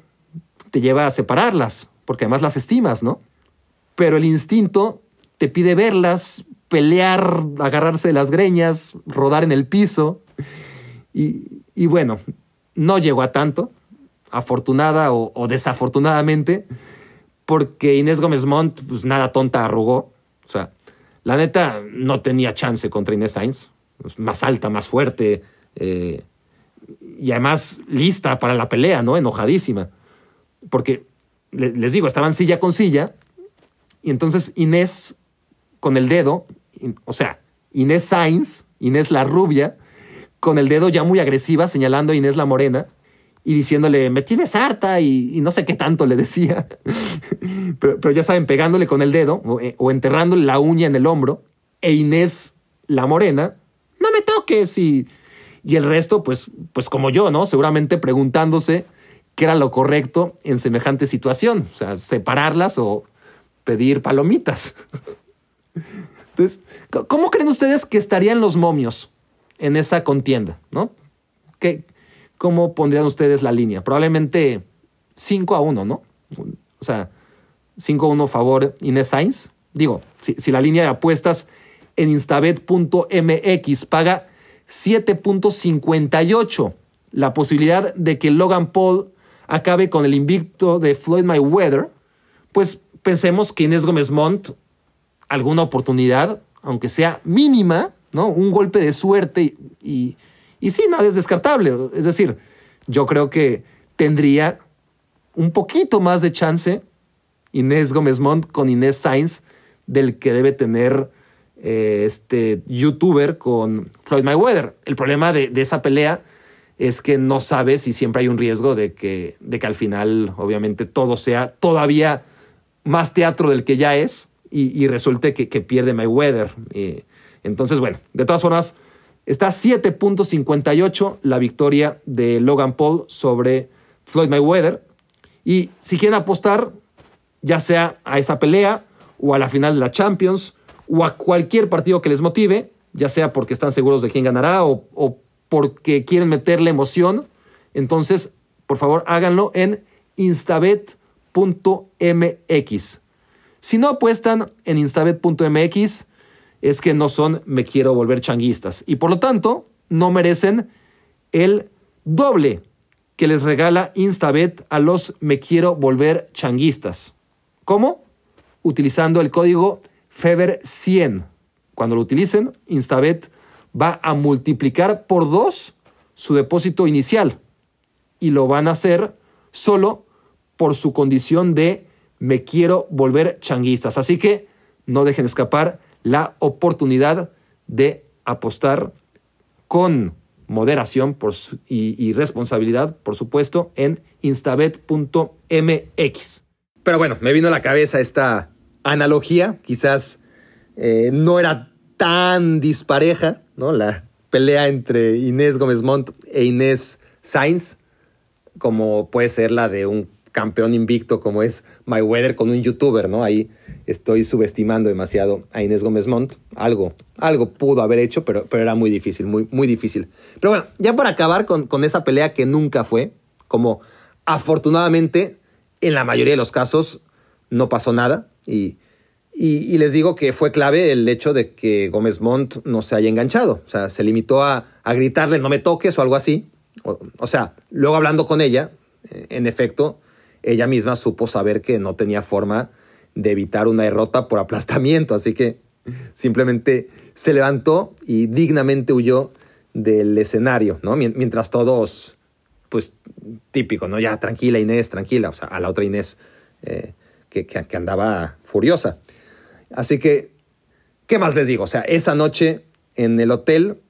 te lleva a separarlas, porque además las estimas, ¿no? Pero el instinto te pide verlas, pelear, agarrarse de las greñas, rodar en el piso. Y, y bueno, no llegó a tanto, afortunada o, desafortunadamente, porque Inés Gómez Montt, pues nada tonta arrugó. O sea, la neta no tenía chance contra Inés Sainz. Más alta, más fuerte. Eh, y además lista para la pelea, ¿no? Enojadísima. Porque, les digo, estaban silla con silla. Y entonces Inés, con el dedo, o sea, Inés Sainz, Inés la rubia, con el dedo ya muy agresiva, señalando a Inés la morena, y diciéndole, me tienes harta y, no sé qué tanto le decía. [LAUGHS] pero, ya saben, pegándole con el dedo eh, o, enterrándole la uña en el hombro. E Inés, la morena, no me toques. Y, y el resto, pues, pues como yo, ¿no? Seguramente preguntándose qué era lo correcto en semejante situación. O sea, separarlas o pedir palomitas. Entonces, ¿cómo creen ustedes que estarían los momios en esa contienda? ¿No? ¿Qué, ¿cómo pondrían ustedes la línea? Probablemente 5 a 1, ¿no? O sea, 5 a 1 favor Inés Sainz. Digo, si la línea de apuestas en instabet.mx paga 7.58 la posibilidad de que Logan Paul acabe con el invicto de Floyd Mayweather, pues pensemos que Inés Gómez Montt, alguna oportunidad, aunque sea mínima, ¿no? Un golpe de suerte y, y, sí, nada es descartable. Es decir, yo creo que tendría un poquito más de chance Inés Gómez Montt con Inés Sainz del que debe tener eh, este youtuber con Floyd Mayweather. El problema de, de esa pelea es que no sabes si siempre hay un riesgo de que, de que al final, obviamente, todo sea todavía más teatro del que ya es y, resulte que, pierde Mayweather. entonces, bueno, de todas formas, está 7.58 la victoria de Logan Paul sobre Floyd Mayweather. Y si quieren apostar, ya sea a esa pelea o a la final de la Champions o a cualquier partido que les motive, ya sea porque están seguros de quién ganará o, o porque quieren meterle emoción, entonces, por favor, háganlo en instabet.mx. Si no apuestan en instabet.mx, es que no son me quiero volver changuistas y por lo tanto no merecen el doble que les regala Instabet a los me quiero volver changuistas. ¿Cómo? Utilizando el código FEBER100. Cuando lo utilicen, Instabet va a multiplicar por dos su depósito inicial y lo van a hacer solo por su condición de me quiero volver changuistas. Así que no dejen escapar la oportunidad de apostar con moderación y, responsabilidad, por supuesto, en instabet.mx. Pero bueno, me vino a la cabeza esta analogía, quizás eh, no era tan dispareja, ¿no? La pelea entre Inés Gómez Montt e Inés Sainz, como puede ser la de un campeón invicto como es Mayweather con un youtuber, ¿no? Ahí estoy subestimando demasiado a Inés Gómez Montt. Algo, algo pudo haber hecho, pero, pero era muy difícil, muy, muy difícil. Pero bueno, ya para acabar con, con esa pelea que nunca fue, como afortunadamente en la mayoría de los casos no pasó nada y y, les digo que fue clave el hecho de que Gómez Montt no se haya enganchado. O sea, se limitó a, gritarle no me toques o algo así. O, sea, luego hablando con ella, eh, en efecto, ella misma supo saber que no tenía forma de evitar una derrota por aplastamiento. Así que simplemente se levantó y dignamente huyó del escenario, ¿no? Mientras todos, pues típico, ¿no? Ya tranquila Inés, tranquila. O sea, a la otra Inés eh, que, que andaba furiosa. Así que, ¿qué más les digo? O sea, esa noche en el hotel,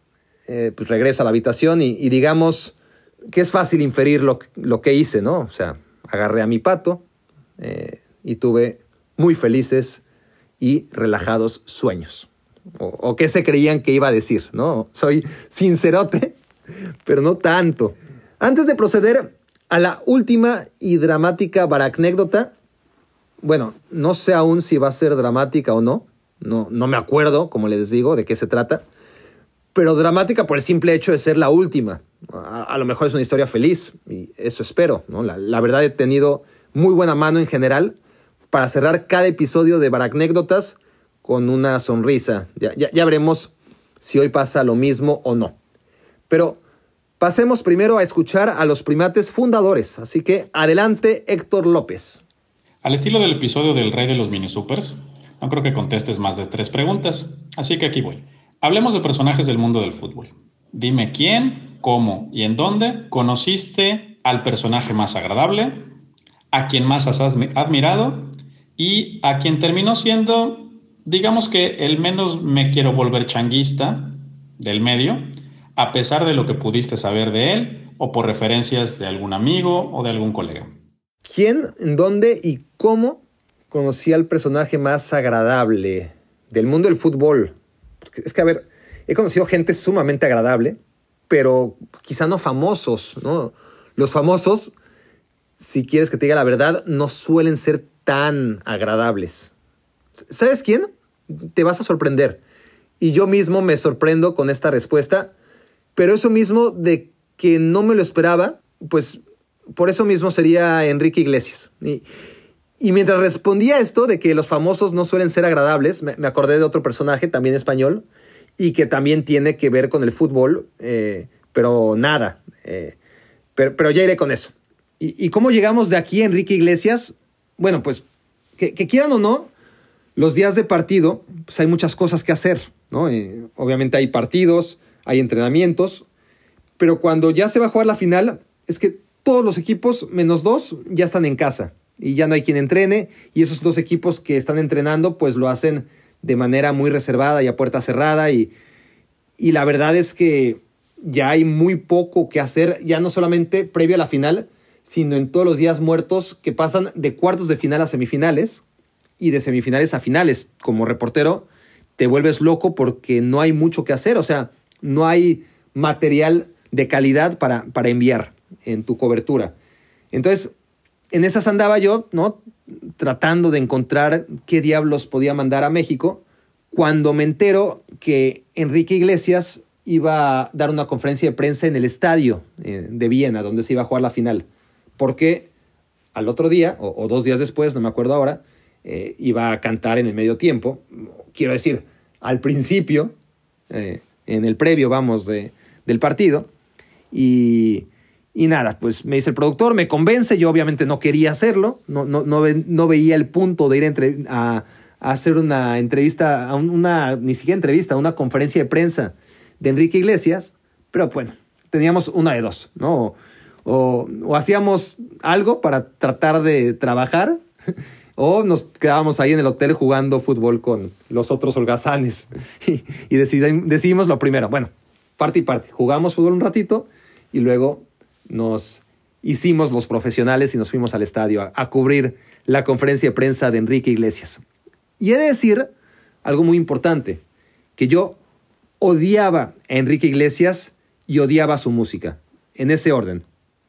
eh, pues regreso a la habitación y, digamos que es fácil inferir lo, lo, que hice, ¿no? O sea, agarré a mi pato eh, y tuve muy felices y relajados sueños. O, qué se creían que iba a decir, ¿no? Soy sincerote, [LAUGHS] pero no tanto. Antes de proceder a la última y dramática baracnécdota, bueno, no sé aún si va a ser dramática o no. No, no me acuerdo, como les digo, de qué se trata. Pero dramática por el simple hecho de ser la última. A, lo mejor es una historia feliz y eso espero. ¿no? La, verdad he tenido muy buena mano en general para cerrar cada episodio de Baracnécdotas con una sonrisa. Ya, ya veremos si hoy pasa lo mismo o no. Pero pasemos primero a escuchar a los primates fundadores. Así que adelante Héctor López. Al estilo del episodio del Rey de los Mini Supers, no creo que contestes más de tres preguntas, así que aquí voy. Hablemos de personajes del mundo del fútbol. Dime quién, cómo y en dónde conociste al personaje más agradable, a quien más has admirado y a quien terminó siendo, digamos que el menos me quiero volver changuista del medio, a pesar de lo que pudiste saber de él o por referencias de algún amigo o de algún colega. ¿Quién, dónde y cómo conocí al personaje más agradable del mundo del fútbol? Es que, a ver, he conocido gente sumamente agradable, pero quizá no famosos, ¿no? Los famosos, si quieres que te diga la verdad, no suelen ser tan agradables. ¿Sabes quién? Te vas a sorprender. Y yo mismo me sorprendo con esta respuesta, pero eso mismo de que no me lo esperaba, pues por eso mismo sería Enrique Iglesias. Y, y mientras respondía esto de que los famosos no suelen ser agradables, me, acordé de otro personaje, también español, y que también tiene que ver con el fútbol, eh, pero nada. Eh, pero, ya iré con eso. ¿Y, cómo llegamos de aquí, Enrique Iglesias? Bueno, pues que, quieran o no, los días de partido, pues hay muchas cosas que hacer, ¿no? Obviamente hay partidos, hay entrenamientos, pero cuando ya se va a jugar la final, es que todos los equipos, menos dos, ya están en casa y ya no hay quien entrene. Y esos dos equipos que están entrenando pues lo hacen de manera muy reservada y a puerta cerrada. Y, y la verdad es que ya hay muy poco que hacer, ya no solamente previo a la final, sino en todos los días muertos que pasan de cuartos de final a semifinales y de semifinales a finales. Como reportero te vuelves loco porque no hay mucho que hacer, o sea, no hay material de calidad para, para enviar en tu cobertura. Entonces, en esas andaba yo, ¿no? Tratando de encontrar qué diablos podía mandar a México, cuando me entero que Enrique Iglesias iba a dar una conferencia de prensa en el estadio eh, de Viena, donde se iba a jugar la final. Porque al otro día, o, dos días después, no me acuerdo ahora, eh, iba a cantar en el medio tiempo. Quiero decir, al principio, eh, en el previo, vamos, de, del partido. Y, y nada, pues me dice el productor, me convence, yo obviamente no quería hacerlo, no, no, no, veía el punto de ir a, hacer una entrevista, a una, ni siquiera entrevista, una conferencia de prensa de Enrique Iglesias, pero bueno, teníamos una de dos, ¿no? O, hacíamos algo para tratar de trabajar, [LAUGHS] o nos quedábamos ahí en el hotel jugando fútbol con los otros holgazanes. [LAUGHS] Y, y decidimos lo primero, bueno, parte y parte, jugamos fútbol un ratito y luego nos hicimos los profesionales y nos fuimos al estadio a, cubrir la conferencia de prensa de Enrique Iglesias. Y he de decir algo muy importante, que yo odiaba a Enrique Iglesias y odiaba su música, en ese orden.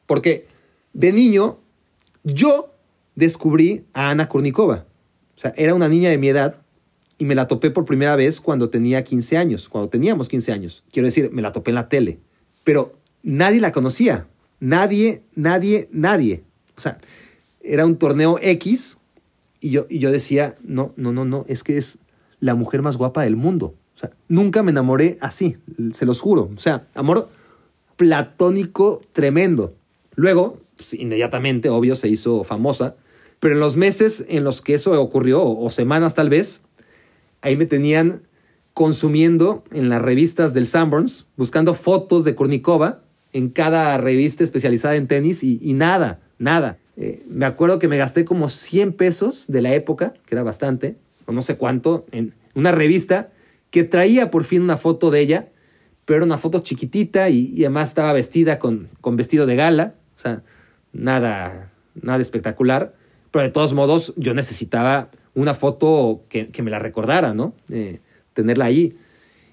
Porque de niño yo descubrí a Ana Kornikova. O sea, era una niña de mi edad y me la topé por primera vez cuando tenía 15 años, cuando teníamos 15 años. Quiero decir, me la topé en la tele. Pero nadie la conocía. Nadie, nadie, nadie. O sea, era un torneo X y yo, y yo decía, no, no, no, no, es que es la mujer más guapa del mundo. O sea, nunca me enamoré así, se los juro. O sea, amor platónico tremendo. Luego, pues, inmediatamente, obvio, se hizo famosa, pero en los meses en los que eso ocurrió, o semanas tal vez, ahí me tenían consumiendo en las revistas del Sanborns, buscando fotos de Kornikova en cada revista especializada en tenis y, nada, nada. Eh, me acuerdo que me gasté como 100 pesos de la época, que era bastante, o no sé cuánto, en una revista que traía por fin una foto de ella, pero era una foto chiquitita y, además estaba vestida con, con, vestido de gala, o sea, nada, nada espectacular, pero de todos modos yo necesitaba una foto que, me la recordara, ¿no? Eh, tenerla ahí.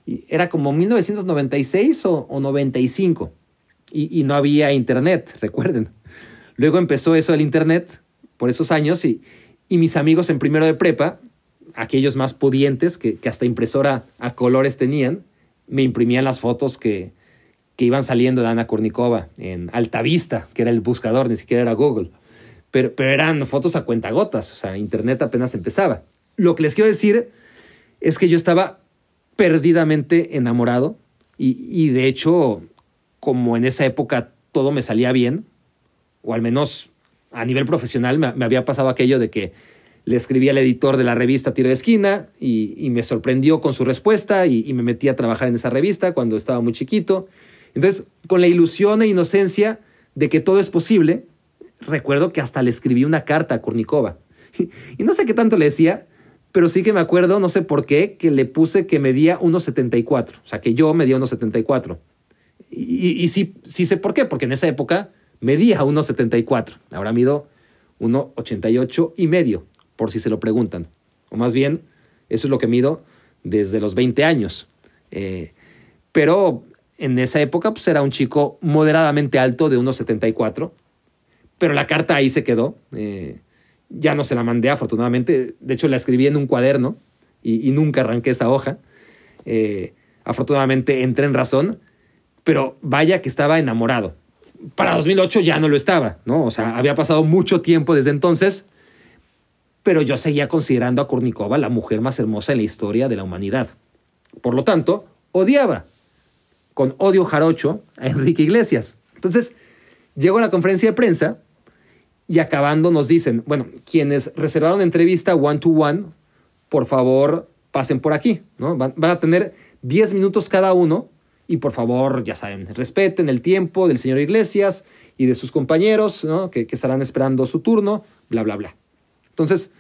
Y era como 1996 o, o 95 y, no había internet, recuerden. Luego empezó eso el internet por esos años y, y mis amigos en primero de prepa, aquellos más pudientes que, que, hasta impresora a colores tenían, me imprimían las fotos que, que iban saliendo de Ana Kornikova en Altavista, que era el buscador, ni siquiera era Google. Pero, pero eran fotos a cuentagotas, o sea, internet apenas empezaba. Lo que les quiero decir es que yo estaba perdidamente enamorado y, y de hecho como en esa época todo me salía bien, o al menos a nivel profesional me, había pasado aquello de que le escribí al editor de la revista Tiro de Esquina y, me sorprendió con su respuesta y, me metí a trabajar en esa revista cuando estaba muy chiquito. Entonces, con la ilusión e inocencia de que todo es posible, recuerdo que hasta le escribí una carta a Kurnikova. [LAUGHS] Y no sé qué tanto le decía, pero sí que me acuerdo, no sé por qué, que le puse que medía 1,74. O sea, que yo medía 1,74. Y, sí, sí sé por qué, porque en esa época medía 1,74. Ahora mido 1,88 y medio, por si se lo preguntan. O más bien, eso es lo que mido desde los 20 años. Eh, pero en esa época pues era un chico moderadamente alto de 1,74. Pero la carta ahí se quedó. Eh, ya no se la mandé afortunadamente. De hecho la escribí en un cuaderno y, nunca arranqué esa hoja. Eh, afortunadamente entré en razón pero vaya que estaba enamorado. para 2008 ya no lo estaba, ¿no? O sea, había pasado mucho tiempo desde entonces, pero yo seguía considerando a Kurnikova la mujer más hermosa en la historia de la humanidad. Por lo tanto, odiaba, con odio jarocho, a Enrique Iglesias. Entonces, llego a la conferencia de prensa y acabando nos dicen, bueno, quienes reservaron entrevista one to one, por favor, pasen por aquí, ¿no? Van, van a tener 10 minutos cada uno y por favor, ya saben, respeten el tiempo del señor Iglesias y de sus compañeros, ¿no? que, que estarán esperando su turno, bla, bla, bla. Entonces,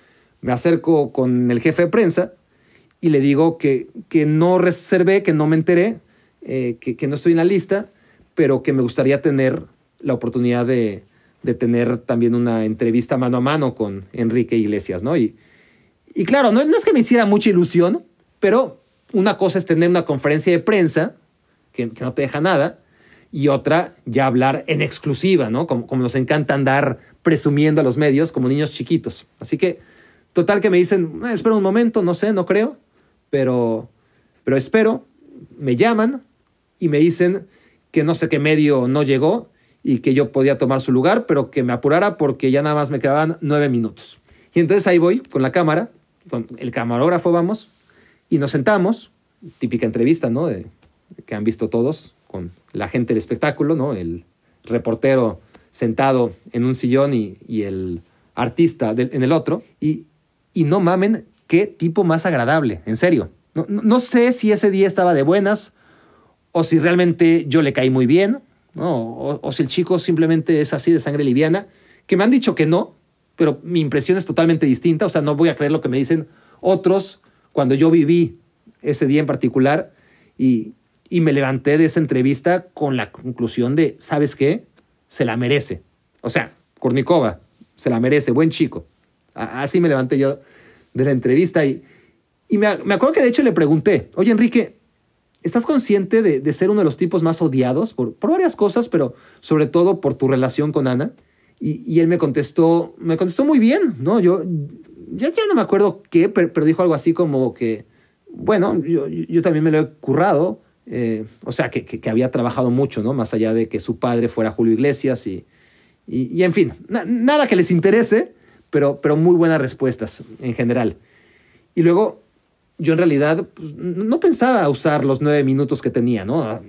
me acerco con el jefe de prensa y le digo que, que no reservé, que no me enteré, eh, que, que, no estoy en la lista, pero que me gustaría tener la oportunidad de, de, tener también una entrevista mano a mano con Enrique Iglesias, ¿no? Y, y claro, no, no es que me hiciera mucha ilusión, pero una cosa es tener una conferencia de prensa que, no te deja nada, y otra ya hablar en exclusiva, ¿no? Como, como, nos encanta andar presumiendo a los medios como niños chiquitos. Así que, total que me dicen, eh, espera un momento, no sé, no creo, pero, pero espero, me llaman y me dicen que no sé qué medio no llegó y que yo podía tomar su lugar, pero que me apurara porque ya nada más me quedaban nueve minutos. Y entonces ahí voy con la cámara, con el camarógrafo vamos, y nos sentamos, típica entrevista, ¿no? Que han visto todos, con la gente del espectáculo, ¿no? El reportero sentado en un sillón y, y el artista de, en el otro. Y, y, no mamen, qué tipo más agradable, en serio. No, no, no, sé si ese día estaba de buenas o si realmente yo le caí muy bien, ¿no? O, o si el chico simplemente es así de sangre liviana, que me han dicho que no, pero mi impresión es totalmente distinta, o sea, no voy a creer lo que me dicen otros cuando yo viví ese día en particular y, y me levanté de esa entrevista con la conclusión de, ¿sabes qué? Se la merece. O sea, Kurnikova, se la merece, buen chico. Así me levanté yo de la entrevista y, y me, me, acuerdo que de hecho le pregunté, oye Enrique, ¿estás consciente de, de ser uno de los tipos más odiados por, por, varias cosas, pero sobre todo por tu relación con Ana? Y, y, él me contestó, me contestó muy bien, ¿no? Yo ya, ya no me acuerdo qué, pero, pero dijo algo así como que, bueno, yo, yo también me lo he currado, eh, o sea, que, que, que, había trabajado mucho, ¿no? Más allá de que su padre fuera Julio Iglesias y, y, y en fin, na, nada que les interese, pero, pero muy buenas respuestas en general. Y luego, yo en realidad pues, no pensaba usar los nueve minutos que tenía, ¿no?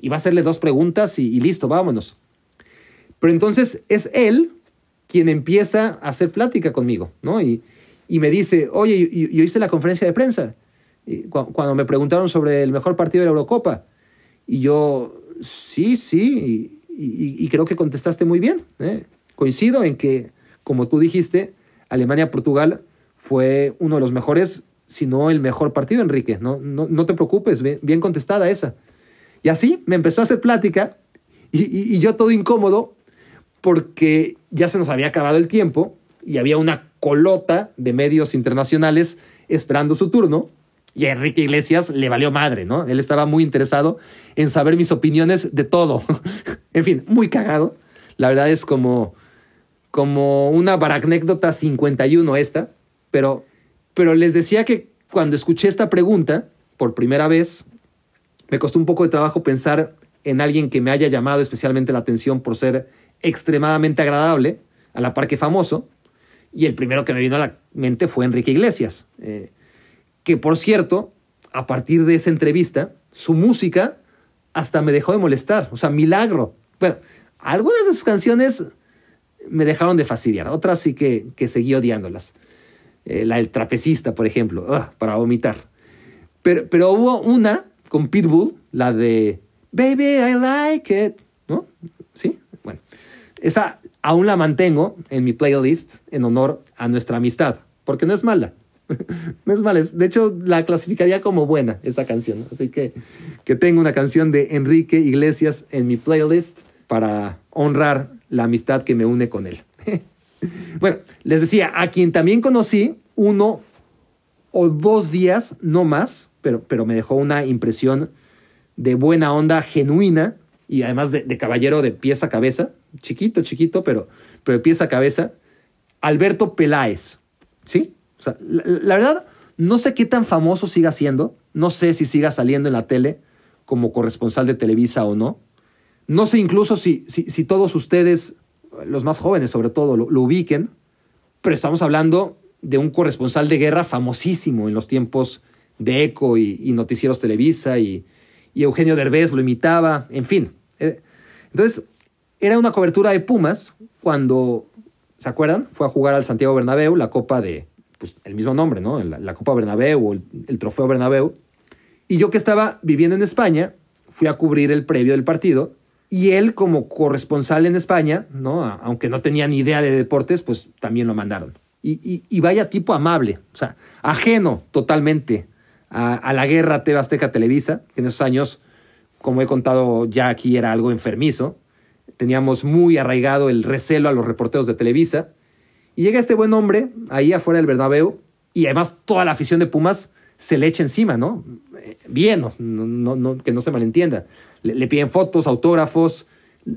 Iba a hacerle dos preguntas y, y listo, vámonos. Pero entonces es él quien empieza a hacer plática conmigo, ¿no? Y, y me dice, oye, yo, yo hice la conferencia de prensa cuando me preguntaron sobre el mejor partido de la Eurocopa. Y yo, sí, sí, y, y, y creo que contestaste muy bien. ¿eh? Coincido en que, como tú dijiste, Alemania-Portugal fue uno de los mejores, si no el mejor partido, Enrique. No, no, no te preocupes, bien, bien, contestada esa. Y así me empezó a hacer plática y, y yo todo incómodo porque ya se nos había acabado el tiempo y había una colota de medios internacionales esperando su turno y a Enrique Iglesias le valió madre, ¿no? Él estaba muy interesado en saber mis opiniones de todo. [LAUGHS] en fin, muy cagado. La verdad es como, como una baracnécdota 51 esta, pero, pero les decía que cuando escuché esta pregunta por primera vez, me costó un poco de trabajo pensar en alguien que me haya llamado especialmente la atención por ser extremadamente agradable, a la par que famoso, y el primero que me vino a la mente fue Enrique Iglesias. Eh, que por cierto, a partir de esa entrevista, su música hasta me dejó de molestar, o sea, milagro. Bueno, algunas de sus canciones me dejaron de fastidiar, otras sí que, que seguí odiándolas. Eh, la del trapecista, por ejemplo, uh, para vomitar. Pero, pero hubo una con Pitbull, la de Baby, I like it, ¿no? Sí, bueno. Esa aún la mantengo en mi playlist en honor a nuestra amistad, porque no es mala. No es mala. De hecho, la clasificaría como buena esa canción. Así que, que tengo una canción de Enrique Iglesias en mi playlist para honrar la amistad que me une con él. [LAUGHS] bueno, les decía, a quien también conocí uno o dos días, no más, pero, pero me dejó una impresión de buena onda genuina y además de, de caballero de pies a cabeza, chiquito, chiquito, pero, pero de pies a cabeza, Alberto Peláez. ¿Sí? La, verdad, no sé qué tan famoso siga siendo, no sé si siga saliendo en la tele como corresponsal de Televisa o no, No sé incluso si, si, todos ustedes, los más jóvenes sobre todo, lo, ubiquen, pero estamos hablando de un corresponsal de guerra famosísimo en los tiempos de Eco y, Noticieros Televisa y, y, Eugenio Derbez lo imitaba, en fin. Eh, entonces, era una cobertura de Pumas cuando, ¿se acuerdan? Fue a jugar al Santiago Bernabéu, la Copa de, pues el mismo nombre, ¿no? La, Copa Bernabéu o el, Trofeo Bernabéu. Y yo que estaba viviendo en España, fui a cubrir el previo del partido y él como corresponsal en España, ¿no? Aunque no tenía ni idea de deportes, pues también lo mandaron. Y, vaya tipo amable, o sea, ajeno totalmente a, la guerra TV Azteca Televisa, que en esos años, como he contado ya aquí, era algo enfermizo. Teníamos muy arraigado el recelo a los reporteros de Televisa y llega este buen hombre ahí afuera del Bernabéu y además toda la afición de Pumas se le echa encima, ¿no? Bien, no, que no se malentienda. Le, piden fotos, autógrafos,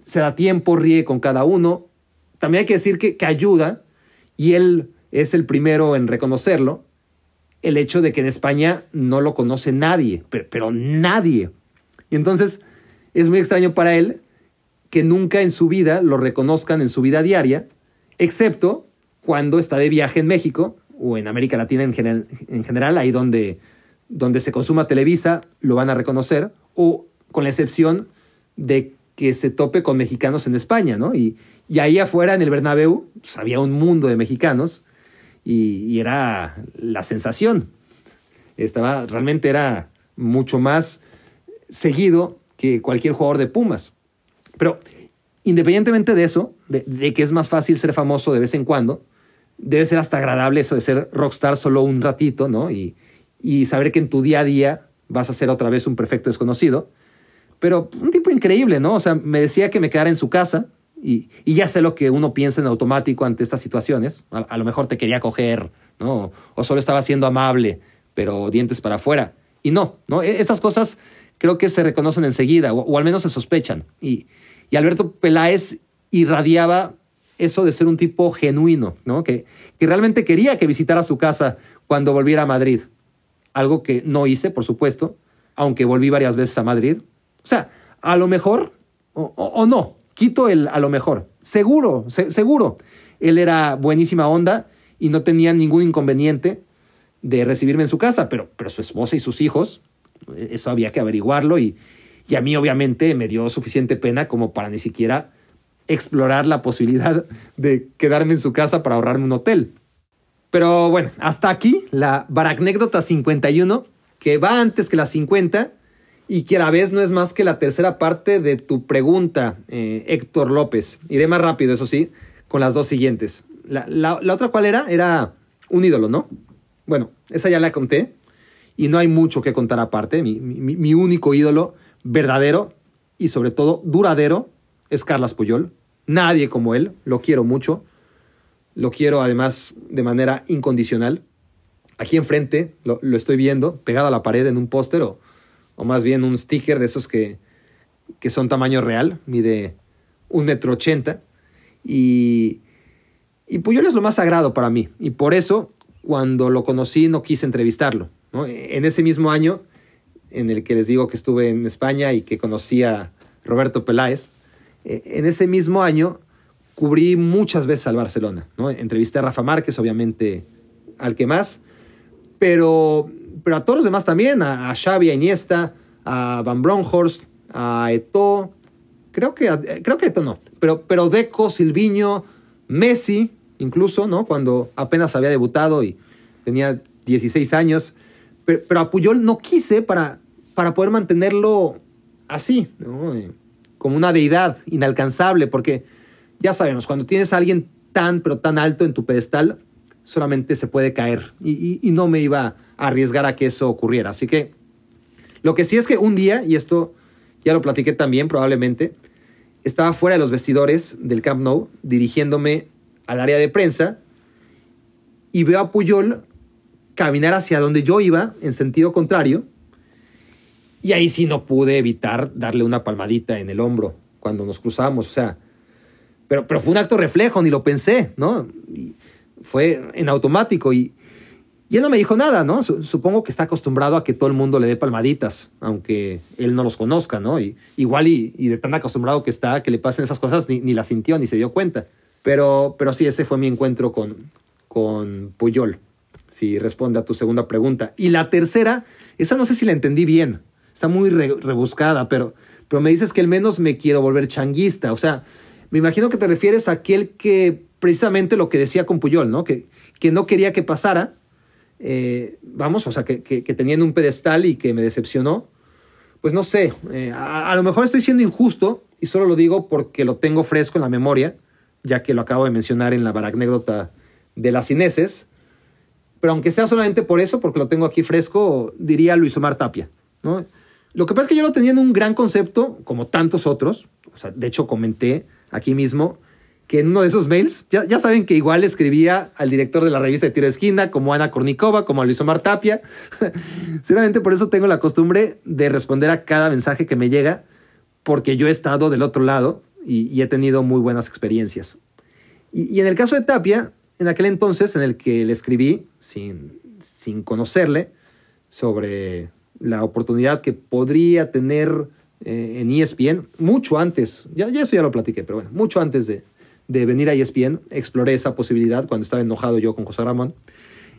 se da tiempo, ríe con cada uno. También hay que decir que, que ayuda, y él es el primero en reconocerlo, el hecho de que en España no lo conoce nadie, pero, pero nadie. Y entonces es muy extraño para él que nunca en su vida lo reconozcan en su vida diaria, excepto cuando está de viaje en México o en América Latina en, general, ahí donde, donde se consuma Televisa, lo van a reconocer, o con la excepción de que se tope con mexicanos en España, ¿no? Y, y ahí afuera en el Bernabéu pues, había un mundo de mexicanos y, era la sensación. Estaba, realmente era mucho más seguido que cualquier jugador de Pumas. Pero independientemente de eso, de, que es más fácil ser famoso de vez en cuando, debe ser hasta agradable eso de ser rockstar solo un ratito, ¿no? Y, y saber que en tu día a día vas a ser otra vez un perfecto desconocido. Pero un tipo increíble, ¿no? O sea, me decía que me quedara en su casa y, y ya sé lo que uno piensa en automático ante estas situaciones. A, lo mejor te quería coger, ¿no? O solo estaba siendo amable, pero dientes para afuera. Y no, ¿no? E, estas cosas creo que se reconocen enseguida, o, o al menos se sospechan. Y, y Alberto Peláez irradiaba eso de ser un tipo genuino, ¿no? Que, que realmente quería que visitara su casa cuando volviera a Madrid. Algo que no hice, por supuesto, aunque volví varias veces a Madrid. O sea, a lo mejor, o, no, quito el a lo mejor. Seguro, seguro. Él era buenísima onda y no tenía ningún inconveniente de recibirme en su casa, pero, pero su esposa y sus hijos, eso había que averiguarlo y, y a mí obviamente me dio suficiente pena como para ni siquiera explorar la posibilidad de quedarme en su casa para ahorrarme un hotel. Pero bueno, hasta aquí la baracnécdota 51, que va antes que la 50 y que a la vez no es más que la tercera parte de tu pregunta, eh, Héctor López. Iré más rápido, eso sí, con las dos siguientes. La, otra cuál era? Era un ídolo, ¿no? Bueno, esa ya la conté y no hay mucho que contar aparte. mi único ídolo verdadero y sobre todo duradero es Carlas Puyol. Nadie como él, lo quiero mucho. Lo quiero además de manera incondicional. Aquí enfrente lo, estoy viendo, pegado a la pared en un póster o, más bien un sticker de esos que, que son tamaño real, mide un metro ochenta. Y, y Puyol es lo más sagrado para mí. Y por eso, cuando lo conocí, no quise entrevistarlo. En ese mismo año, en el que les digo que estuve en España y que conocí a Roberto Peláez, en ese mismo año cubrí muchas veces al Barcelona. ¿no? Entrevisté a Rafa Márquez, obviamente al que más, pero, pero a todos los demás también, a, Xavi, a Iniesta, a Van Bronckhorst, a Eto, creo que, creo que Eto no, pero, pero Deco, Silviño, Messi, incluso, ¿no? Cuando apenas había debutado y tenía 16 años, pero, pero a Puyol no quise para, para poder mantenerlo así, ¿no? Como una deidad inalcanzable, porque ya sabemos, cuando tienes a alguien tan, pero tan alto en tu pedestal, solamente se puede caer. Y, no me iba a arriesgar a que eso ocurriera. Así que lo que sí es que un día, y esto ya lo platiqué también probablemente, estaba fuera de los vestidores del Camp Nou, dirigiéndome al área de prensa, y veo a Puyol caminar hacia donde yo iba, en sentido contrario, y ahí sí no pude evitar darle una palmadita en el hombro cuando nos cruzamos, o sea, pero, pero fue un acto reflejo, ni lo pensé, ¿no? fue en automático y, Y él no me dijo nada, ¿no? Supongo que está acostumbrado a que todo el mundo le dé palmaditas, aunque él no los conozca, ¿no? Y, igual y, de tan acostumbrado que está a que le pasen esas cosas, ni, ni la sintió ni se dio cuenta. Pero, pero sí, ese fue mi encuentro con, con Puyol, si responde a tu segunda pregunta. Y la tercera, esa no sé si la entendí bien, está muy rebuscada, pero, pero me dices que al menos me quiero volver changuista. O sea, me imagino que te refieres a aquel que precisamente lo que decía con Puyol, ¿no? Que, que no quería que pasara eh, vamos, o sea, que, que, en un pedestal y que me decepcionó, pues no sé, eh, a, lo mejor estoy siendo injusto y solo lo digo porque lo tengo fresco en la memoria, ya que lo acabo de mencionar en la anécdota de las cineses, pero aunque sea solamente por eso, porque lo tengo aquí fresco, diría Luis Omar Tapia, ¿no? Lo que pasa es que yo lo tenía en un gran concepto, como tantos otros, o sea, de hecho comenté aquí mismo, que en uno de esos mails, ya, ya saben que igual escribía al director de la revista de Tiro Esquina, como Ana Kornikova, como a Luis Omar Tapia. [LAUGHS] Seguramente por eso tengo la costumbre de responder a cada mensaje que me llega, porque yo he estado del otro lado y, he tenido muy buenas experiencias. Y, en el caso de Tapia, en aquel entonces en el que le escribí, sin, sin conocerle, sobre la oportunidad que podría tener eh, en ESPN, mucho antes, ya, ya eso ya lo platiqué, pero bueno, mucho antes de, de venir a ESPN, exploré esa posibilidad cuando estaba enojado yo con José Ramón.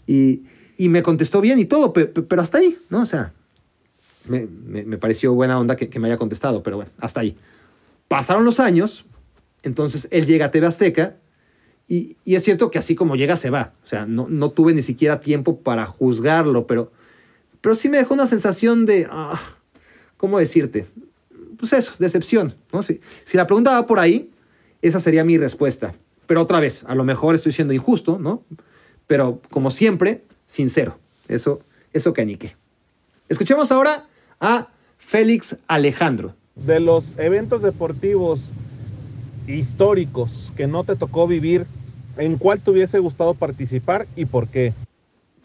Y, y me contestó bien y todo, pero, hasta ahí, ¿no? O sea, me, me, pareció buena onda que, me haya contestado, pero bueno, hasta ahí. Pasaron los años, entonces él llega a TV Azteca y, y, es cierto que así como llega se va. O sea, no, no tuve ni siquiera tiempo para juzgarlo, pero, pero sí me dejó una sensación de, ah, ¿cómo decirte? Pues eso, decepción, ¿no? Si, si la pregunta va por ahí, esa sería mi respuesta. Pero otra vez, a lo mejor estoy siendo injusto, ¿no? Pero como siempre, sincero. Eso, eso que anique. Escuchemos ahora a Félix Alejandro. De los eventos deportivos históricos que no te tocó vivir, ¿en cuál te hubiese gustado participar y por qué?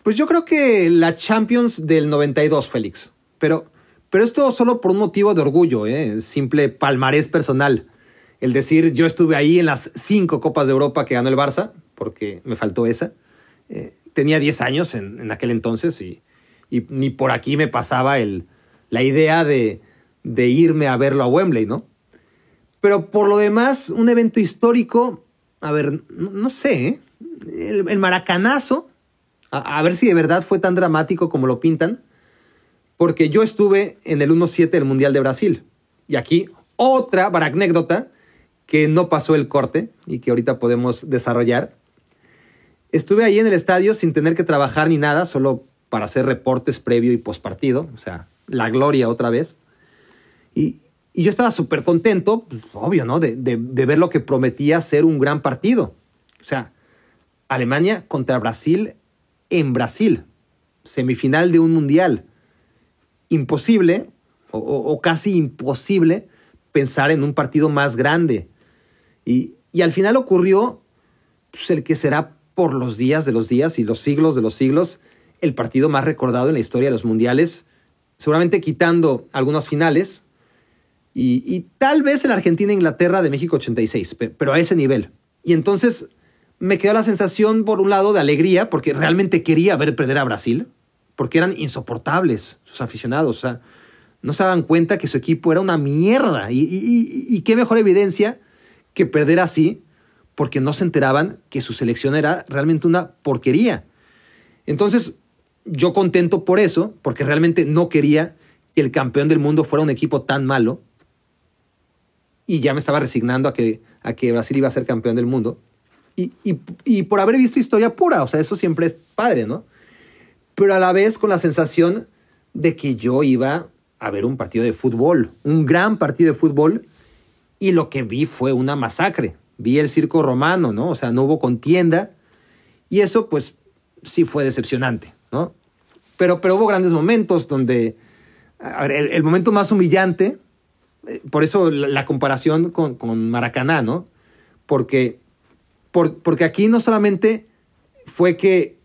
Pues yo creo que la Champions del 92, Félix. Pero, pero esto solo por un motivo de orgullo, ¿eh? simple palmarés personal el decir yo estuve ahí en las cinco Copas de Europa que ganó el Barça, porque me faltó esa. Eh, tenía 10 años en, aquel entonces y, ni por aquí me pasaba el, la idea de, irme a verlo a Wembley, ¿no? Pero por lo demás, un evento histórico, a ver, no, sé, ¿eh? el, maracanazo, a, ver si de verdad fue tan dramático como lo pintan, porque yo estuve en el 1-7 del Mundial de Brasil. Y aquí otra para anécdota que no pasó el corte y que ahorita podemos desarrollar. Estuve ahí en el estadio sin tener que trabajar ni nada, solo para hacer reportes previo y postpartido, o sea, la gloria otra vez. Y, yo estaba súper contento, pues, obvio, ¿no? De, de, ver lo que prometía ser un gran partido. O sea, Alemania contra Brasil en Brasil, semifinal de un mundial. Imposible, o, casi imposible, pensar en un partido más grande y, al final ocurrió pues, el que será por los días de los días y los siglos de los siglos el partido más recordado en la historia de los mundiales, seguramente quitando algunas finales, y, tal vez el Argentina-Inglaterra de México 86, pero a ese nivel. Y entonces me quedó la sensación, por un lado, de alegría, porque realmente quería ver perder a Brasil, porque eran insoportables sus aficionados, o sea, no se daban cuenta que su equipo era una mierda, y, y qué mejor evidencia que perder así porque no se enteraban que su selección era realmente una porquería. Entonces, yo contento por eso, porque realmente no quería que el campeón del mundo fuera un equipo tan malo. Y ya me estaba resignando a que, a que Brasil iba a ser campeón del mundo. Y, y por haber visto historia pura, o sea, eso siempre es padre, ¿no? Pero a la vez con la sensación de que yo iba a ver un partido de fútbol, un gran partido de fútbol y lo que vi fue una masacre. Vi el circo romano, ¿no? O sea, no hubo contienda. Y eso, pues, sí fue decepcionante, ¿no? Pero, pero hubo grandes momentos donde. el, momento más humillante, eh, por eso la, comparación con, con, Maracaná, ¿no? Porque, porque aquí no solamente fue que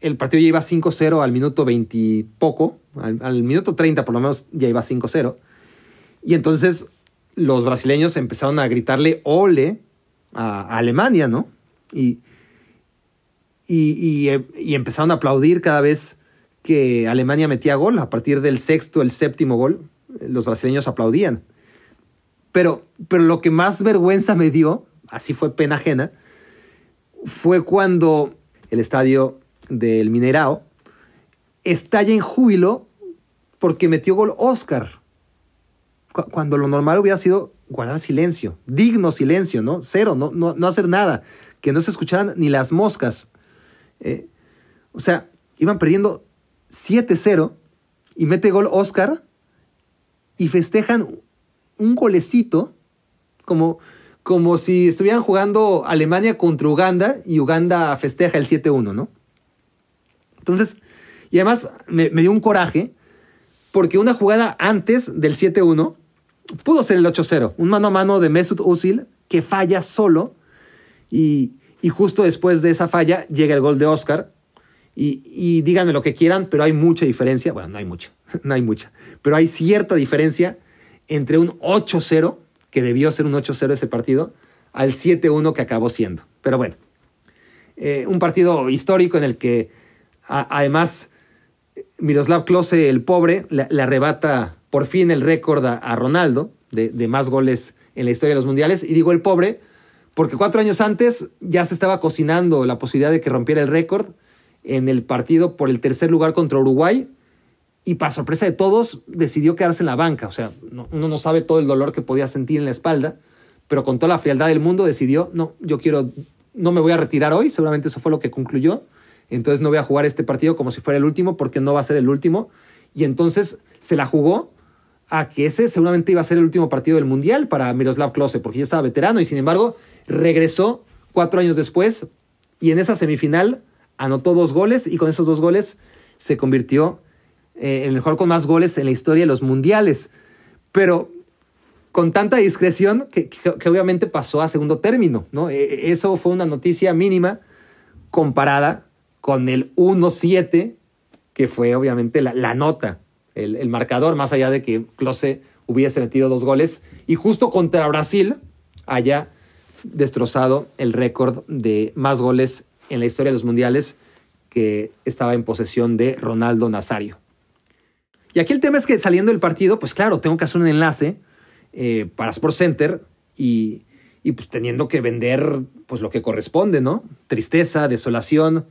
el partido ya iba 5-0 al minuto 20 y poco, al, minuto 30 por lo menos ya iba 5-0. Y entonces los brasileños empezaron a gritarle ole a, Alemania, ¿no? Y, y, y, empezaron a aplaudir cada vez que Alemania metía gol. A partir del sexto, el séptimo gol, los brasileños aplaudían. Pero, pero lo que más vergüenza me dio, así fue pena ajena, fue cuando el estadio del Minerao estalla en júbilo porque metió gol Oscar. Cuando lo normal hubiera sido guardar silencio, digno silencio, ¿no? Cero, no, no, hacer nada, que no se escucharan ni las moscas. Eh, o sea, iban perdiendo 7-0 y mete gol Oscar y festejan un golecito como, como si estuvieran jugando Alemania contra Uganda y Uganda festeja el 7-1, ¿no? Entonces, y además me, dio un coraje porque una jugada antes del 7-1 pudo ser el 8-0, un mano a mano de Mesut Özil que falla solo y, justo después de esa falla llega el gol de Oscar y, y, díganme lo que quieran, pero hay mucha diferencia, bueno, no hay mucha, [LAUGHS] no hay mucha, pero hay cierta diferencia entre un 8-0, que debió ser un 8-0 ese partido, al 7-1 que acabó siendo. Pero bueno, eh, un partido histórico en el que además Miroslav Klose, el pobre, le, arrebata por fin el récord a, Ronaldo de, de, más goles en la historia de los mundiales. Y digo el pobre porque cuatro años antes ya se estaba cocinando la posibilidad de que rompiera el récord en el partido por el tercer lugar contra Uruguay y para sorpresa de todos decidió quedarse en la banca. O sea, uno no sabe todo el dolor que podía sentir en la espalda, pero con toda la frialdad del mundo decidió, no, yo quiero, no me voy a retirar hoy, seguramente eso fue lo que concluyó, entonces no voy a jugar este partido como si fuera el último porque no va a ser el último. Y entonces se la jugó a que ese seguramente iba a ser el último partido del Mundial para Miroslav Klose, porque ya estaba veterano y sin embargo regresó cuatro años después y en esa semifinal anotó dos goles y con esos dos goles se convirtió eh, el mejor con más goles en la historia de los mundiales. Pero con tanta discreción que, obviamente pasó a segundo término. ¿no? E, e, eso fue una noticia mínima comparada con el 1-7, que fue obviamente la, nota, el, marcador, más allá de que Klose hubiese metido dos goles y justo contra Brasil haya destrozado el récord de más goles en la historia de los mundiales que estaba en posesión de Ronaldo Nazario. Y aquí el tema es que saliendo del partido, pues claro, tengo que hacer un enlace eh, para Sports Center y, pues teniendo que vender pues lo que corresponde, ¿no? Tristeza, desolación,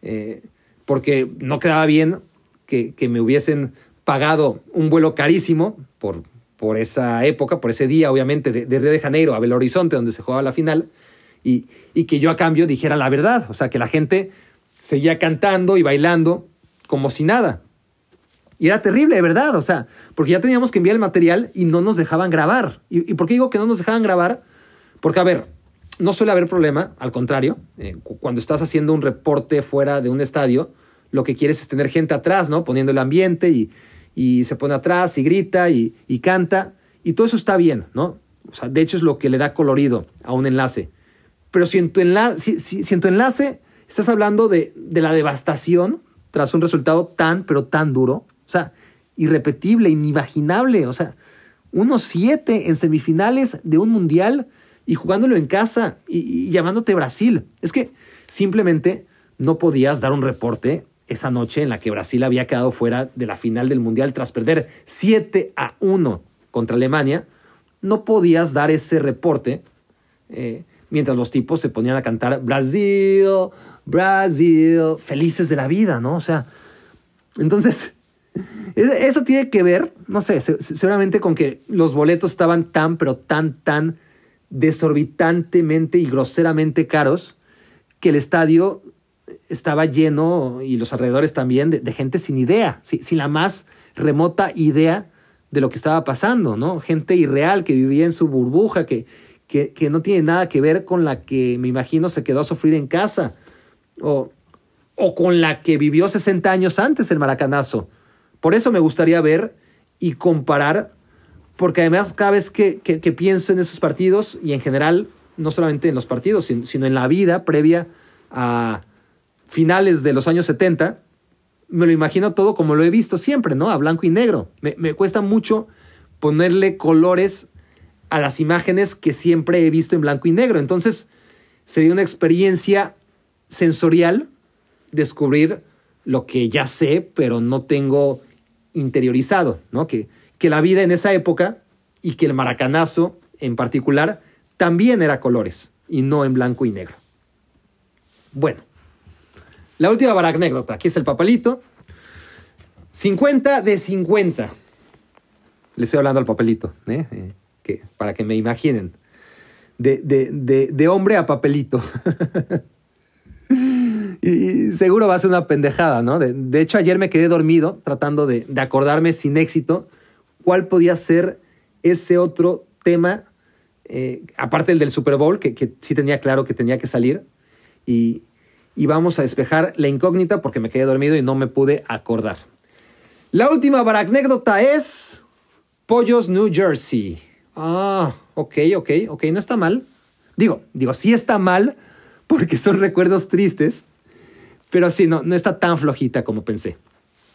eh, porque no quedaba bien que, me hubiesen pagado un vuelo carísimo por, por esa época, por ese día, obviamente, de, Río de Janeiro a Belo Horizonte, donde se jugaba la final, y, y que yo a cambio dijera la verdad, o sea, que la gente seguía cantando y bailando como si nada. Y era terrible, de verdad, o sea, porque ya teníamos que enviar el material y no nos dejaban grabar. ¿Y, por qué digo que no nos dejaban grabar? Porque, a ver, no suele haber problema, al contrario, eh, cuando estás haciendo un reporte fuera de un estadio, lo que quieres es tener gente atrás, ¿no? Poniendo el ambiente y, se pone atrás y grita y, canta. Y todo eso está bien, ¿no? O sea, de hecho es lo que le da colorido a un enlace. Pero si en tu, si, si en tu enlace estás hablando de, de la devastación tras un resultado tan, pero tan duro, sea, irrepetible, inimaginable. O sea, unos siete en semifinales de un mundial y jugándolo en casa y, llamándote Brasil. Es que simplemente no podías dar un reporte esa noche en la que Brasil había quedado fuera de la final del mundial tras perder 7 a 1 contra Alemania. No podías dar ese reporte eh, mientras los tipos se ponían a cantar Brasil, Brasil, felices de la vida, ¿no? O sea, entonces eso tiene que ver, no sé, seguramente con que los boletos estaban tan, pero tan, tan desorbitantemente y groseramente caros que el estadio estaba lleno y los alrededores también de, gente sin idea, sin la más remota idea de lo que estaba pasando, ¿no? Gente irreal que vivía en su burbuja, que, que, que no tiene nada que ver con la que me imagino se quedó a sufrir en casa o, o con la que vivió 60 años antes el maracanazo. Por eso me gustaría ver y comparar, porque además cada vez que, pienso en esos partidos y en general, no solamente en los partidos, sino en la vida previa a finales de los años 70, me lo imagino todo como lo he visto siempre, ¿no? A blanco y negro. Me, me, cuesta mucho ponerle colores a las imágenes que siempre he visto en blanco y negro. Entonces, sería una experiencia sensorial descubrir lo que ya sé, pero no tengo interiorizado, ¿no? Que, que la vida en esa época y que el maracanazo en particular también era colores y no en blanco y negro. Bueno, la última anécdota. Aquí es el papelito. 50 de 50. Le estoy hablando al papelito, ¿eh? Eh, que, para que me imaginen. De, de hombre a papelito. [LAUGHS] y seguro va a ser una pendejada, ¿no? De, hecho, ayer me quedé dormido tratando de, acordarme sin éxito cuál podía ser ese otro tema, eh, aparte del del Super Bowl, que, sí tenía claro que tenía que salir. Y, y vamos a despejar la incógnita porque me quedé dormido y no me pude acordar. La última anécdota es Pollos New Jersey. Ah, ok, ok, ok, no está mal. Digo, digo, sí está mal porque son recuerdos tristes, pero sí, no, no está tan flojita como pensé.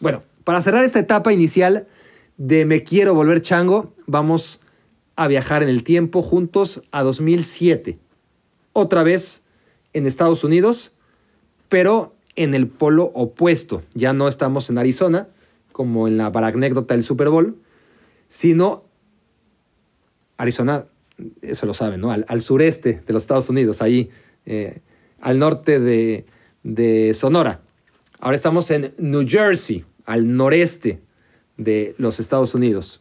Bueno, para cerrar esta etapa inicial de Me quiero volver chango, vamos a viajar en el tiempo juntos a 2007. Otra vez en Estados Unidos, pero en el polo opuesto. Ya no estamos en Arizona, como en la anécdota del Super Bowl, sino Arizona, eso lo saben, ¿no? Al, sureste de los Estados Unidos, ahí, eh, al norte de, de Sonora. Ahora estamos en New Jersey, al noreste de los Estados Unidos,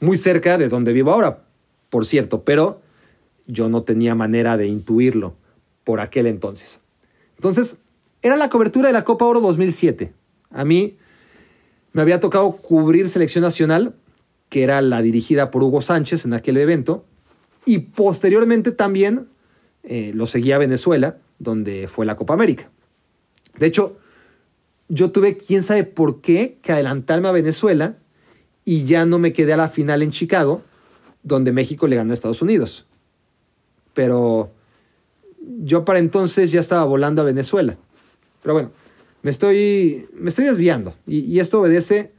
muy cerca de donde vivo ahora, por cierto, pero yo no tenía manera de intuirlo por aquel entonces. Entonces, era la cobertura de la Copa Oro 2007. A mí me había tocado cubrir selección nacional, que era la dirigida por Hugo Sánchez en aquel evento, y posteriormente también eh, lo seguía Venezuela, donde fue la Copa América. De hecho, yo tuve, quién sabe por qué, que adelantarme a Venezuela y ya no me quedé a la final en Chicago, donde México le ganó a Estados Unidos. Pero yo para entonces ya estaba volando a Venezuela. Pero bueno, me estoy, me estoy desviando y, esto obedece,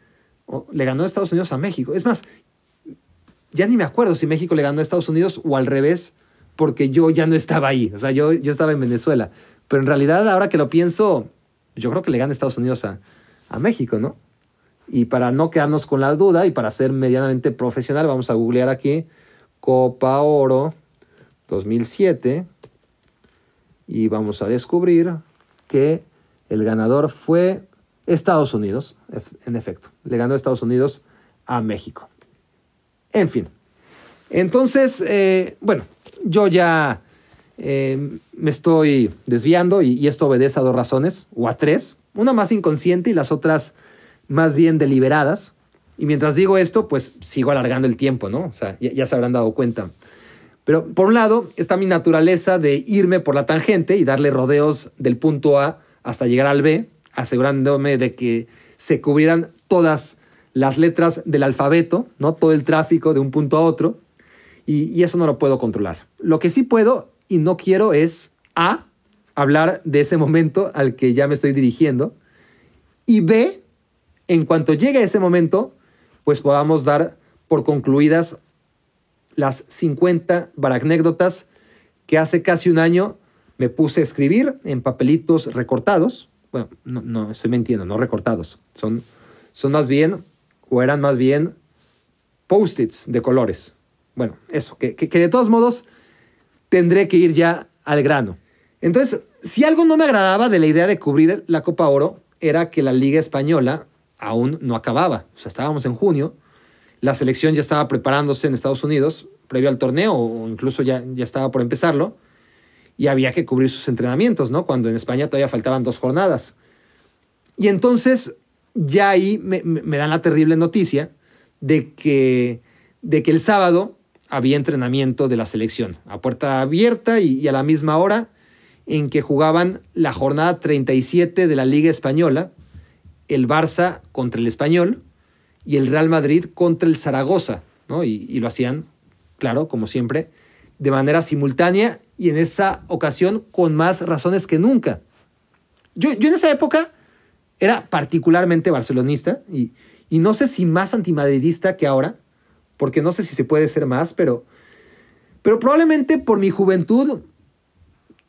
le ganó a Estados Unidos a México. Es más, ya ni me acuerdo si México le ganó a Estados Unidos o al revés, porque yo ya no estaba ahí. O sea, yo, yo estaba en Venezuela. Pero en realidad, ahora que lo pienso, yo creo que le gana Estados Unidos a, México, ¿no? Y para no quedarnos con la duda y para ser medianamente profesional, vamos a googlear aquí Copa Oro 2007 y vamos a descubrir que el ganador fue Estados Unidos, en efecto. Le ganó Estados Unidos a México. En fin. Entonces, eh, bueno, yo ya eh, me estoy desviando y, esto obedece a dos razones, o a tres, una más inconsciente y las otras más bien deliberadas. Y mientras digo esto, pues sigo alargando el tiempo, ¿no? O sea, ya, se habrán dado cuenta. Pero por un lado está mi naturaleza de irme por la tangente y darle rodeos del punto A hasta llegar al B, asegurándome de que se cubrieran todas las letras del alfabeto, ¿no? Todo el tráfico de un punto a otro. y eso no lo puedo controlar. Lo que sí puedo y no quiero es A, hablar de ese momento al que ya me estoy dirigiendo, y B, en cuanto llegue ese momento, pues podamos dar por concluidas las 50 baracnécdotas que hace casi un año me puse a escribir en papelitos recortados. Bueno, no, no estoy mintiendo, no recortados. Son, son más bien, o eran más bien, post-its de colores. Bueno, eso, que, que de todos modos tendré que ir ya al grano. Entonces, si algo no me agradaba de la idea de cubrir la Copa Oro, era que la Liga Española aún no acababa. O sea, estábamos en junio, la selección ya estaba preparándose en Estados Unidos previo al torneo, o incluso ya, ya estaba por empezarlo, y había que cubrir sus entrenamientos, ¿no? Cuando en España todavía faltaban dos jornadas. Y entonces, ya ahí me, dan la terrible noticia de que, de que el sábado había entrenamiento de la selección, a puerta abierta y, a la misma hora en que jugaban la jornada 37 de la Liga Española, el Barça contra el Español y el Real Madrid contra el Zaragoza, ¿no? y, lo hacían, claro, como siempre, de manera simultánea y en esa ocasión con más razones que nunca. Yo, yo en esa época era particularmente barcelonista y, y no sé si más antimadridista que ahora, porque no sé si se puede ser más, pero, pero probablemente por mi juventud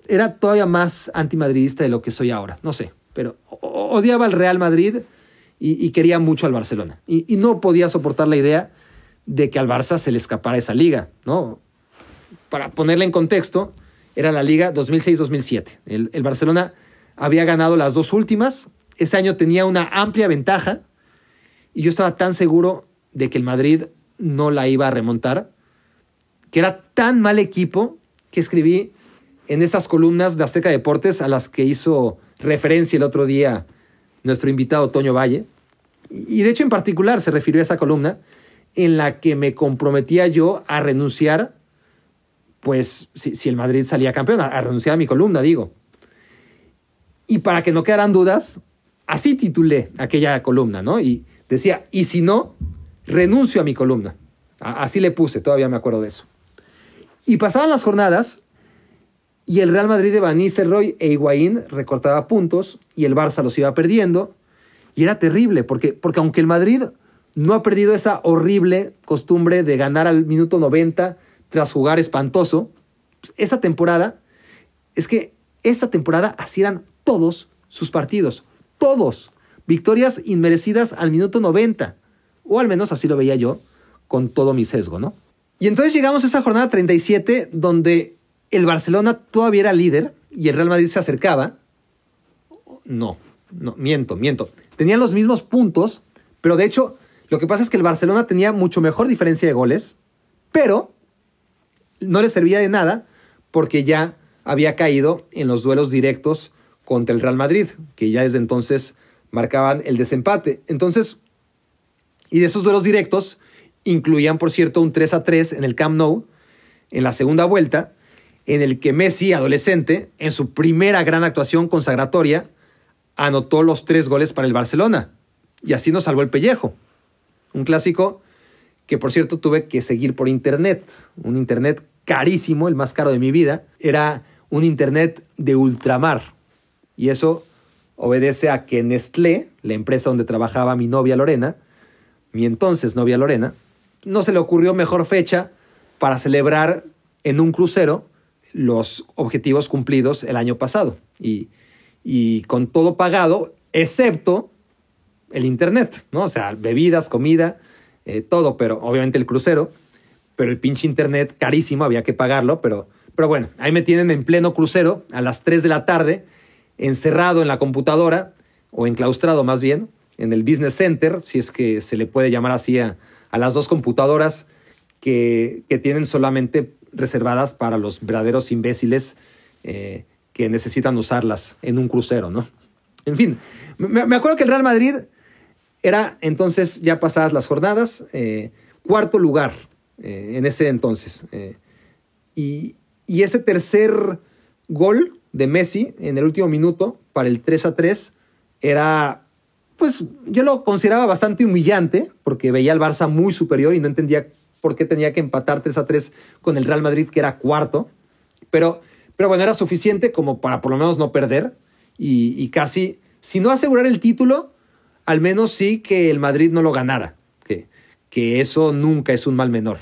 era todavía más antimadridista de lo que soy ahora, no sé, pero odiaba al Real Madrid y, quería mucho al Barcelona. Y, no podía soportar la idea de que al Barça se le escapara esa liga, ¿no? Para ponerla en contexto, era la liga 2006-2007. El, el Barcelona había ganado las dos últimas, ese año tenía una amplia ventaja y yo estaba tan seguro de que el Madrid no la iba a remontar, que era tan mal equipo que escribí en esas columnas de Azteca Deportes a las que hizo referencia el otro día nuestro invitado Toño Valle. Y de hecho en particular se refirió a esa columna en la que me comprometía yo a renunciar, pues si, el Madrid salía campeón, a, renunciar a mi columna, digo. Y para que no quedaran dudas, así titulé aquella columna, ¿no? Y decía, y si no, renuncio a mi columna. Así le puse, todavía me acuerdo de eso. Y pasaban las jornadas y el Real Madrid de Van Nistelrooy e Higuaín recortaba puntos y el Barça los iba perdiendo. Y era terrible, porque, porque aunque el Madrid no ha perdido esa horrible costumbre de ganar al minuto 90 tras jugar espantoso, esa temporada, es que esa temporada así eran todos sus partidos, todos. Victorias inmerecidas al minuto 90, o al menos así lo veía yo, con todo mi sesgo, ¿no? Y entonces llegamos a esa jornada 37 donde el Barcelona todavía era líder y el Real Madrid se acercaba. No, no, miento, miento. Tenían los mismos puntos, pero de hecho, lo que pasa es que el Barcelona tenía mucho mejor diferencia de goles, pero no le servía de nada porque ya había caído en los duelos directos contra el Real Madrid, que ya desde entonces marcaban el desempate. Entonces, y de esos duelos directos, incluían, por cierto, un 3 a 3 en el Camp Nou en la segunda vuelta, en el que Messi, adolescente, en su primera gran actuación consagratoria, anotó los tres goles para el Barcelona. Y así nos salvó el pellejo. Un clásico que, por cierto, tuve que seguir por internet. Un internet carísimo, el más caro de mi vida. Era un internet de ultramar. Y eso obedece a que Nestlé, la empresa donde trabajaba mi novia Lorena, mi entonces novia Lorena, no se le ocurrió mejor fecha para celebrar en un crucero los objetivos cumplidos el año pasado. Y, con todo pagado, excepto el Internet, ¿no? O sea, bebidas, comida, eh, todo, pero obviamente el crucero, pero el pinche Internet carísimo, había que pagarlo, pero, pero bueno, ahí me tienen en pleno crucero a las 3 de la tarde, encerrado en la computadora, o enclaustrado más bien, en el Business Center, si es que se le puede llamar así a, las dos computadoras que, tienen solamente reservadas para los verdaderos imbéciles eh, que necesitan usarlas en un crucero, ¿no? En fin, me, acuerdo que el Real Madrid era entonces, ya pasadas las jornadas, eh, cuarto lugar eh, en ese entonces. Y, y, ese tercer gol de Messi en el último minuto para el 3 a 3 era pues yo lo consideraba bastante humillante porque veía al Barça muy superior y no entendía por qué tenía que empatar 3 a 3 con el Real Madrid, que era cuarto. Pero, pero bueno, era suficiente como para por lo menos no perder y, casi, si no asegurar el título, al menos sí que el Madrid no lo ganara, que, que eso nunca es un mal menor.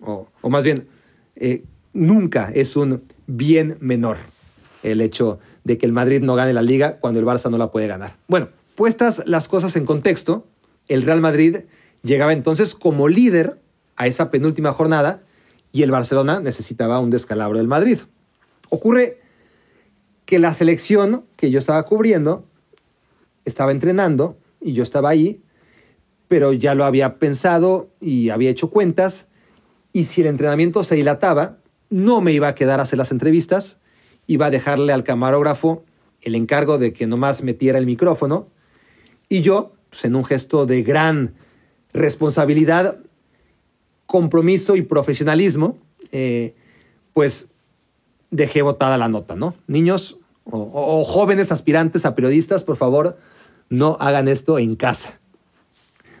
O, más bien, eh, nunca es un bien menor el hecho de que el Madrid no gane la liga cuando el Barça no la puede ganar. Bueno, Puestas las cosas en contexto, el Real Madrid llegaba entonces como líder a esa penúltima jornada y el Barcelona necesitaba un descalabro del Madrid. Ocurre que la selección que yo estaba cubriendo estaba entrenando y yo estaba ahí, pero ya lo había pensado y había hecho cuentas y si el entrenamiento se dilataba, no me iba a quedar a hacer las entrevistas, iba a dejarle al camarógrafo el encargo de que nomás metiera el micrófono y yo, pues, en un gesto de gran responsabilidad, compromiso y profesionalismo, eh, pues dejé botada la nota, ¿no? Niños o, jóvenes aspirantes a periodistas, por favor, no hagan esto en casa.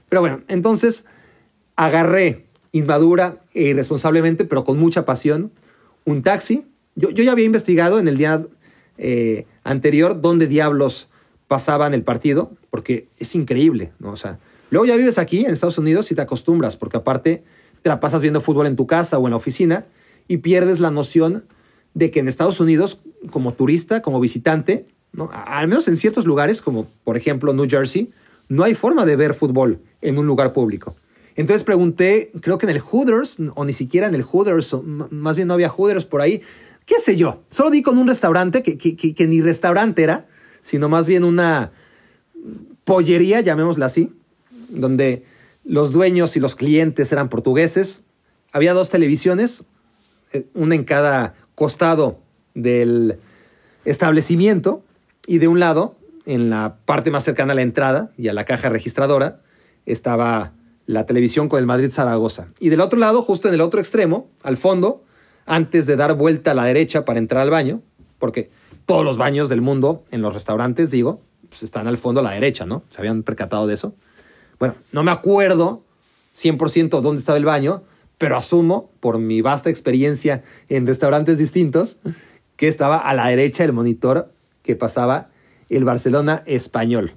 Pero bueno, entonces agarré inmadura e irresponsablemente, pero con mucha pasión, un taxi. Yo, yo ya había investigado en el día eh, anterior dónde diablos pasaban el partido, porque es increíble, ¿no? O sea, luego ya vives aquí en Estados Unidos y te acostumbras, porque aparte te la pasas viendo fútbol en tu casa o en la oficina y pierdes la noción de que en Estados Unidos, como turista, como visitante. Al menos en ciertos lugares, como por ejemplo New Jersey, no hay forma de ver fútbol en un lugar público. Entonces pregunté, creo que en el Hooters, o ni siquiera en el Hooters, o más bien no había Hooters por ahí, qué sé yo. Solo di con un restaurante que ni restaurante era, sino más bien una pollería, llamémosla así, donde los dueños y los clientes eran portugueses. Había dos televisiones, eh, una en cada costado del establecimiento, y de un lado, en la parte más cercana a la entrada y a la caja registradora, estaba la televisión con el Madrid Zaragoza. Y del otro lado, justo en el otro extremo, al fondo, antes de dar vuelta a la derecha para entrar al baño, porque todos los baños del mundo, en los restaurantes, digo, pues están al fondo a la derecha, ¿no? ¿Se habían percatado de eso? Bueno, no me acuerdo 100% dónde estaba el baño, pero asumo, por mi vasta experiencia en restaurantes distintos, que estaba a la derecha del monitor que pasaba el Barcelona español.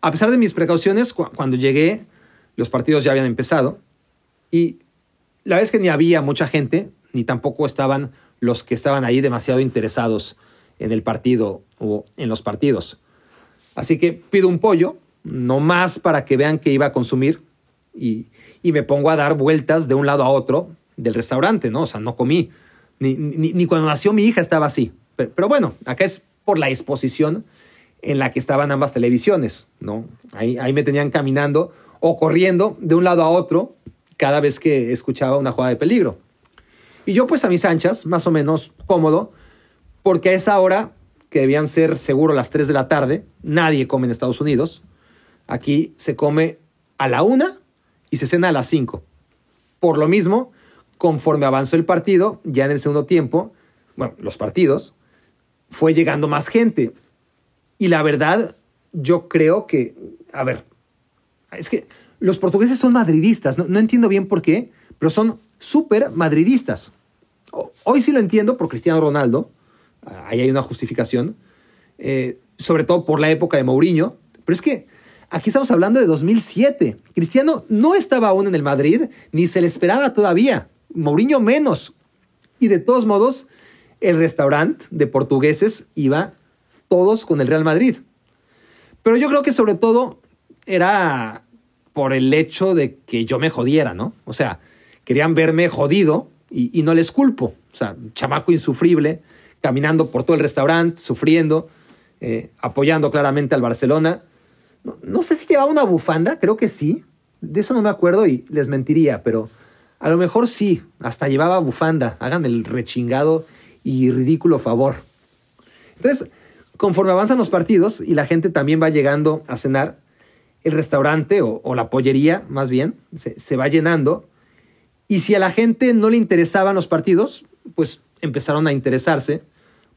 A pesar de mis precauciones, cuando llegué, los partidos ya habían empezado y la vez que ni había mucha gente, ni tampoco estaban los que estaban ahí demasiado interesados en el partido o en los partidos. Así que pido un pollo, no más para que vean que iba a consumir y, me pongo a dar vueltas de un lado a otro del restaurante, ¿no? O sea, no comí. Ni, cuando nació mi hija estaba así. Pero, bueno, acá es por la exposición en la que estaban ambas televisiones, ¿no? Ahí, ahí me tenían caminando o corriendo de un lado a otro cada vez que escuchaba una jugada de peligro. Y yo pues a mis anchas, más o menos cómodo, porque a esa hora, que debían ser seguro las 3 de la tarde, nadie come en Estados Unidos. Aquí se come a la una y se cena a las 5. Por lo mismo, conforme avanzó el partido, ya en el segundo tiempo, bueno, los partidos, fue llegando más gente. Y la verdad, yo creo que, a ver, es que los portugueses son madridistas, no, no entiendo bien por qué, pero son súper madridistas. Hoy sí lo entiendo por Cristiano Ronaldo, ahí hay una justificación, eh, sobre todo por la época de Mourinho, pero es que aquí estamos hablando de 2007. Cristiano no estaba aún en el Madrid, ni se le esperaba todavía, Mourinho menos. Y de todos modos, el restaurante de portugueses iba todos con el Real Madrid. Pero yo creo que sobre todo era por el hecho de que yo me jodiera, ¿no? O sea, querían verme jodido y, no les culpo. O sea, chamaco insufrible, caminando por todo el restaurante, sufriendo, eh, apoyando claramente al Barcelona. No, sé si llevaba una bufanda, creo que sí. De eso no me acuerdo y les mentiría, pero a lo mejor sí, hasta llevaba bufanda. Hagan el rechingado y ridículo favor. Entonces, conforme avanzan los partidos y la gente también va llegando a cenar, el restaurante o, la pollería, más bien, se, se va llenando. Y si a la gente no le interesaban los partidos, pues empezaron a interesarse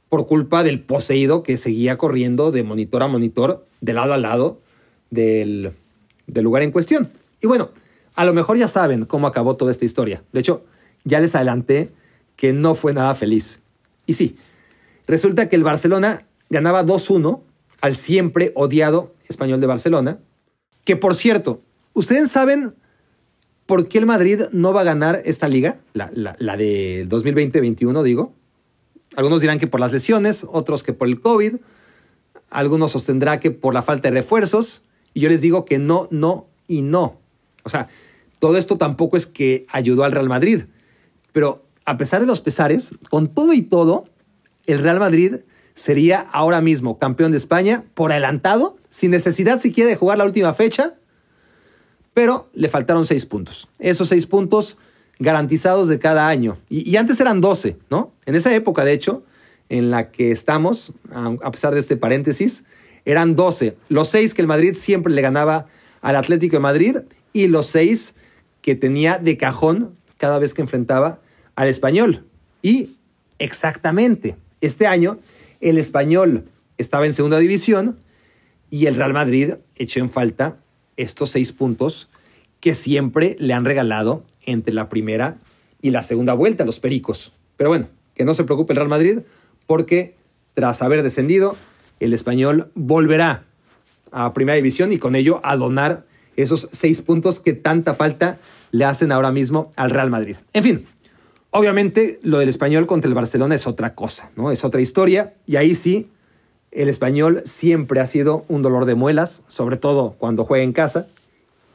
por culpa del poseído que seguía corriendo de monitor a monitor, de lado a lado del, lugar en cuestión. Y bueno, a lo mejor ya saben cómo acabó toda esta historia. De hecho, ya les adelanté que no fue nada feliz. Y sí, resulta que el Barcelona ganaba 2-1 al siempre odiado español de Barcelona, que por cierto, ¿ustedes saben por qué el Madrid no va a ganar esta liga? La, la de 2020-21, digo. Algunos dirán que por las lesiones, otros que por el COVID, algunos sostendrá que por la falta de refuerzos, y yo les digo que no, no y no. O sea, todo esto tampoco es que ayudó al Real Madrid, pero a pesar de los pesares, con todo y todo, el Real Madrid sería ahora mismo campeón de España por adelantado, sin necesidad siquiera de jugar la última fecha, pero le faltaron seis puntos. Esos seis puntos garantizados de cada año. Y, antes eran 12, ¿no? En esa época, de hecho, en la que estamos, a pesar de este paréntesis, eran 12. Los seis que el Madrid siempre le ganaba al Atlético de Madrid y los seis que tenía de cajón cada vez que enfrentaba al español. Y exactamente, este año el español estaba en segunda división y el Real Madrid echó en falta estos seis puntos que siempre le han regalado entre la primera y la segunda vuelta los Pericos. Pero bueno, que no se preocupe el Real Madrid, porque tras haber descendido, el español volverá a Primera División y con ello a donar esos seis puntos que tanta falta le hacen ahora mismo al Real Madrid. En fin, obviamente lo del español contra el Barcelona es otra cosa, ¿no? Es otra historia y ahí sí El español siempre ha sido un dolor de muelas, sobre todo cuando juega en casa.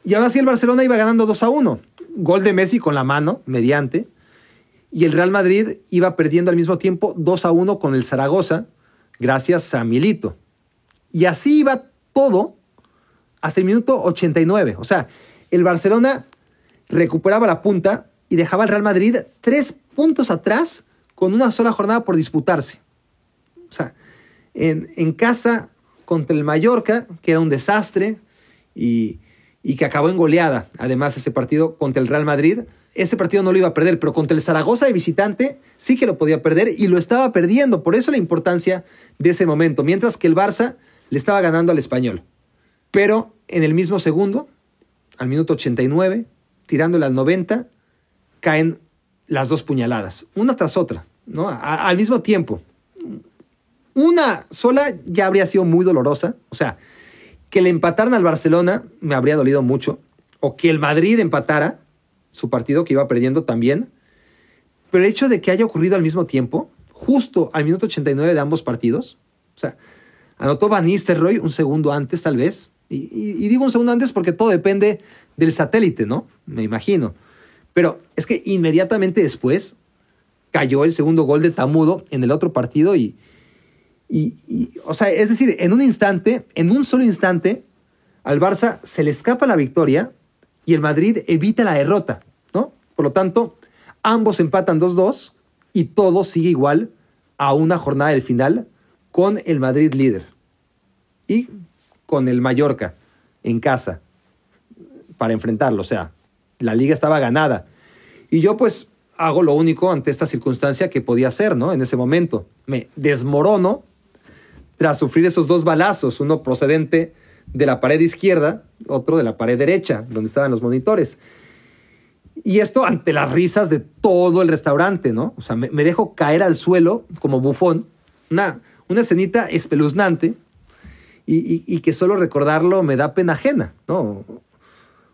Y ahora sí el Barcelona iba ganando 2 a 1. Gol de Messi con la mano, mediante. Y el Real Madrid iba perdiendo al mismo tiempo 2 a 1 con el Zaragoza, gracias a Milito. Y así iba todo hasta el minuto 89. O sea, el Barcelona recuperaba la punta y dejaba al Real Madrid tres puntos atrás con una sola jornada por disputarse. O sea, en, en casa contra el Mallorca, que era un desastre y, y que acabó en goleada, además ese partido contra el Real Madrid, ese partido no lo iba a perder, pero contra el Zaragoza de visitante sí que lo podía perder y lo estaba perdiendo. Por eso la importancia de ese momento, mientras que el Barça le estaba ganando al español. Pero en el mismo segundo, al minuto 89, tirándole al 90, caen las dos puñaladas, una tras otra, ¿no? al mismo tiempo. Una sola ya habría sido muy dolorosa, o sea, que le empataran al Barcelona me habría dolido mucho, o que el Madrid empatara su partido que iba perdiendo también, pero el hecho de que haya ocurrido al mismo tiempo, justo al minuto 89 de ambos partidos, o sea, anotó Van Nistelrooy un segundo antes tal vez, y, y digo un segundo antes porque todo depende del satélite, ¿no? Me imagino. Pero es que inmediatamente después cayó el segundo gol de Tamudo en el otro partido y, y, o sea, es decir, en un instante, en un solo instante, al Barça se le escapa la victoria y el Madrid evita la derrota, ¿no? Por lo tanto, ambos empatan 2-2 y todo sigue igual a una jornada del final con el Madrid líder y con el Mallorca en casa para enfrentarlo, o sea, la liga estaba ganada. Y yo pues hago lo único ante esta circunstancia que podía hacer, ¿no? En ese momento. Me desmorono tras sufrir esos dos balazos, uno procedente de la pared izquierda, otro de la pared derecha, donde estaban los monitores. Y esto ante las risas de todo el restaurante, ¿no? O sea, me, dejo caer al suelo como bufón, una, una escenita espeluznante y, que solo recordarlo me da pena ajena, ¿no?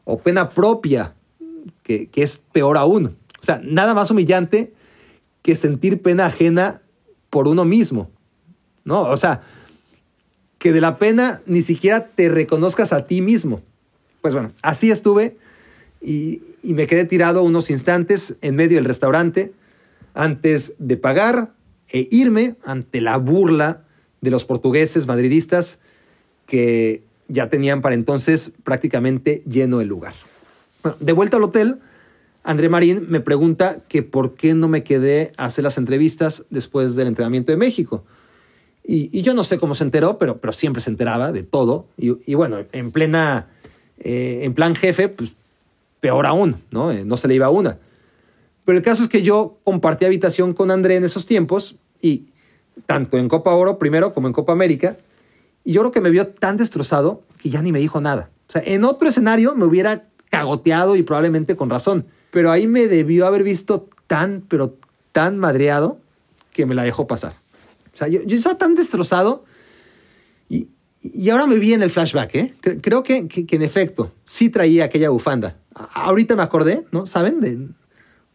O pena propia, que, que es peor aún. O sea, nada más humillante que sentir pena ajena por uno mismo, ¿no? O sea, que de la pena ni siquiera te reconozcas a ti mismo. Pues bueno, así estuve y, me quedé tirado unos instantes en medio del restaurante antes de pagar e irme ante la burla de los portugueses madridistas que ya tenían para entonces prácticamente lleno el lugar. de vuelta al hotel, André Marín me pregunta que por qué no me quedé a hacer las entrevistas después del entrenamiento de México. Y, yo no sé cómo se enteró, pero, siempre se enteraba de todo. Y, bueno, en plena, eh, en plan jefe, pues peor aún, ¿no? Eh, no se le iba una. Pero el caso es que yo compartí habitación con André en esos tiempos y tanto en Copa Oro primero como en Copa América. Y yo creo que me vio tan destrozado que ya ni me dijo nada. O sea, en otro escenario me hubiera cagoteado y probablemente con razón. Pero ahí me debió haber visto tan, pero tan madreado que me la dejó pasar. O sea, yo, estaba tan destrozado y, ahora me vi en el flashback, ¿eh? Creo que, en efecto sí traía aquella bufanda. ahorita me acordé, ¿no? ¿Saben? De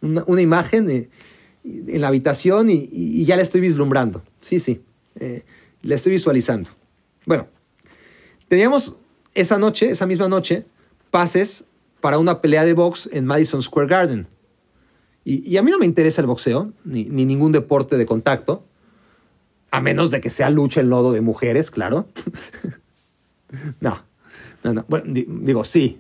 una, imagen en la habitación y, ya la estoy vislumbrando. Sí, sí, eh, la estoy visualizando. Bueno, teníamos esa noche, esa misma noche, pases para una pelea de box en Madison Square Garden. Y, a mí no me interesa el boxeo, ni, ni ningún deporte de contacto. A menos de que sea lucha en lodo de mujeres, claro. [LAUGHS] no, no, no. Bueno, digo, sí.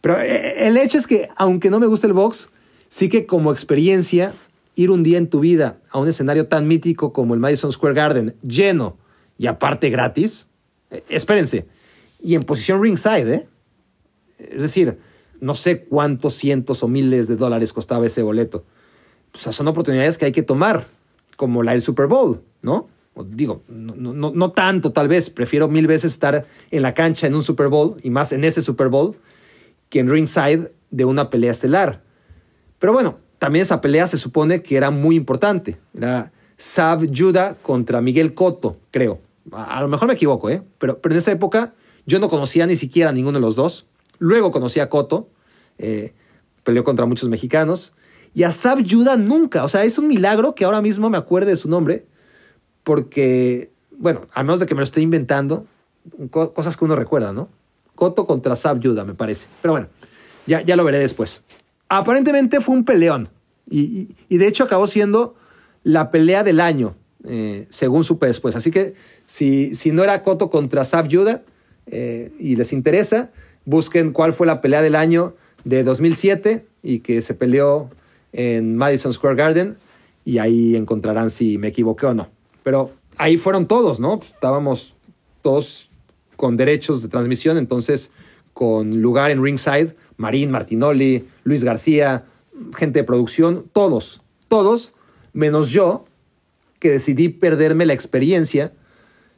Pero eh, el hecho es que, aunque no me guste el box, sí que como experiencia, ir un día en tu vida a un escenario tan mítico como el Madison Square Garden, lleno y aparte gratis, eh, espérense, y en posición ringside, ¿eh? Es decir, no sé cuántos cientos o miles de dólares costaba ese boleto. O sea, son oportunidades que hay que tomar, como la del Super Bowl, ¿no? Digo, no, no, no, tanto tal vez, prefiero mil veces estar en la cancha en un Super Bowl y más en ese Super Bowl que en ringside de una pelea estelar. Pero bueno, también esa pelea se supone que era muy importante. Era Sav Judah contra Miguel Cotto, creo. A, lo mejor me equivoco, ¿eh? Pero, pero en esa época yo no conocía ni siquiera a ninguno de los dos. Luego conocí a Cotto, eh, peleó contra muchos mexicanos. Y a Sav Judah nunca. O sea, es un milagro que ahora mismo me acuerde de su nombre porque, bueno, a menos de que me lo esté inventando, cosas que uno recuerda, ¿no? Cotto contra Sab Yuda, me parece. Pero bueno, ya, ya lo veré después. Aparentemente fue un peleón. Y, de hecho acabó siendo la pelea del año, eh, según supe después. Así que si, si no era Cotto contra Sab Yuda eh, y les interesa, busquen cuál fue la pelea del año de 2007 y que se peleó en Madison Square Garden y ahí encontrarán si me equivoqué o no. Pero ahí fueron todos, ¿no? Estábamos todos con derechos de transmisión, entonces con lugar en ringside, Marín Martinoli, Luis García, gente de producción, todos, todos, menos yo, que decidí perderme la experiencia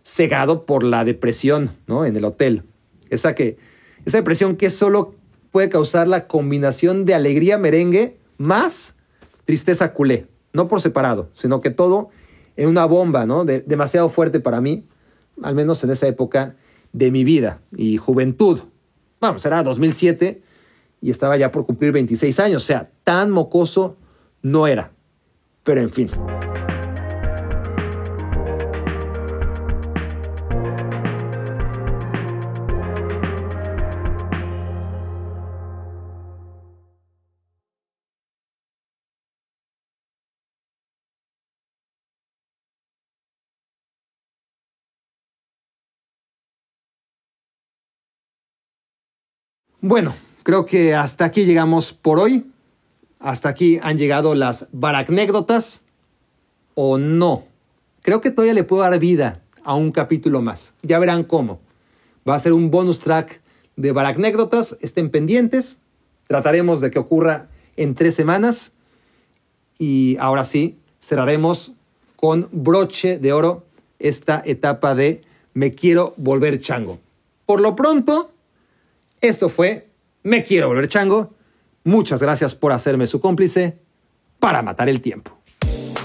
cegado por la depresión, ¿no? En el hotel. Esa que, esa depresión que solo puede causar la combinación de alegría merengue más tristeza culé, no por separado, sino que todo en una bomba, ¿no? demasiado fuerte para mí, al menos en esa época de mi vida y juventud. Vamos, era 2007 y estaba ya por cumplir 26 años, o sea, tan mocoso no era. Pero en fin. Bueno, creo que hasta aquí llegamos por hoy. Hasta aquí han llegado las baracnécdotas o no. Creo que todavía le puedo dar vida a un capítulo más. Ya verán cómo. Va a ser un bonus track de baracnécdotas. Estén pendientes. Trataremos de que ocurra en tres semanas. Y ahora sí, cerraremos con broche de oro esta etapa de me quiero volver chango. Por lo pronto, esto fue Me Quiero Volver Chango. Muchas gracias por hacerme su cómplice para matar el tiempo.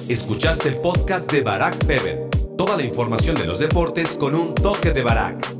Escuchaste el podcast de Barack Feber. Toda la información de los deportes con un toque de Barack.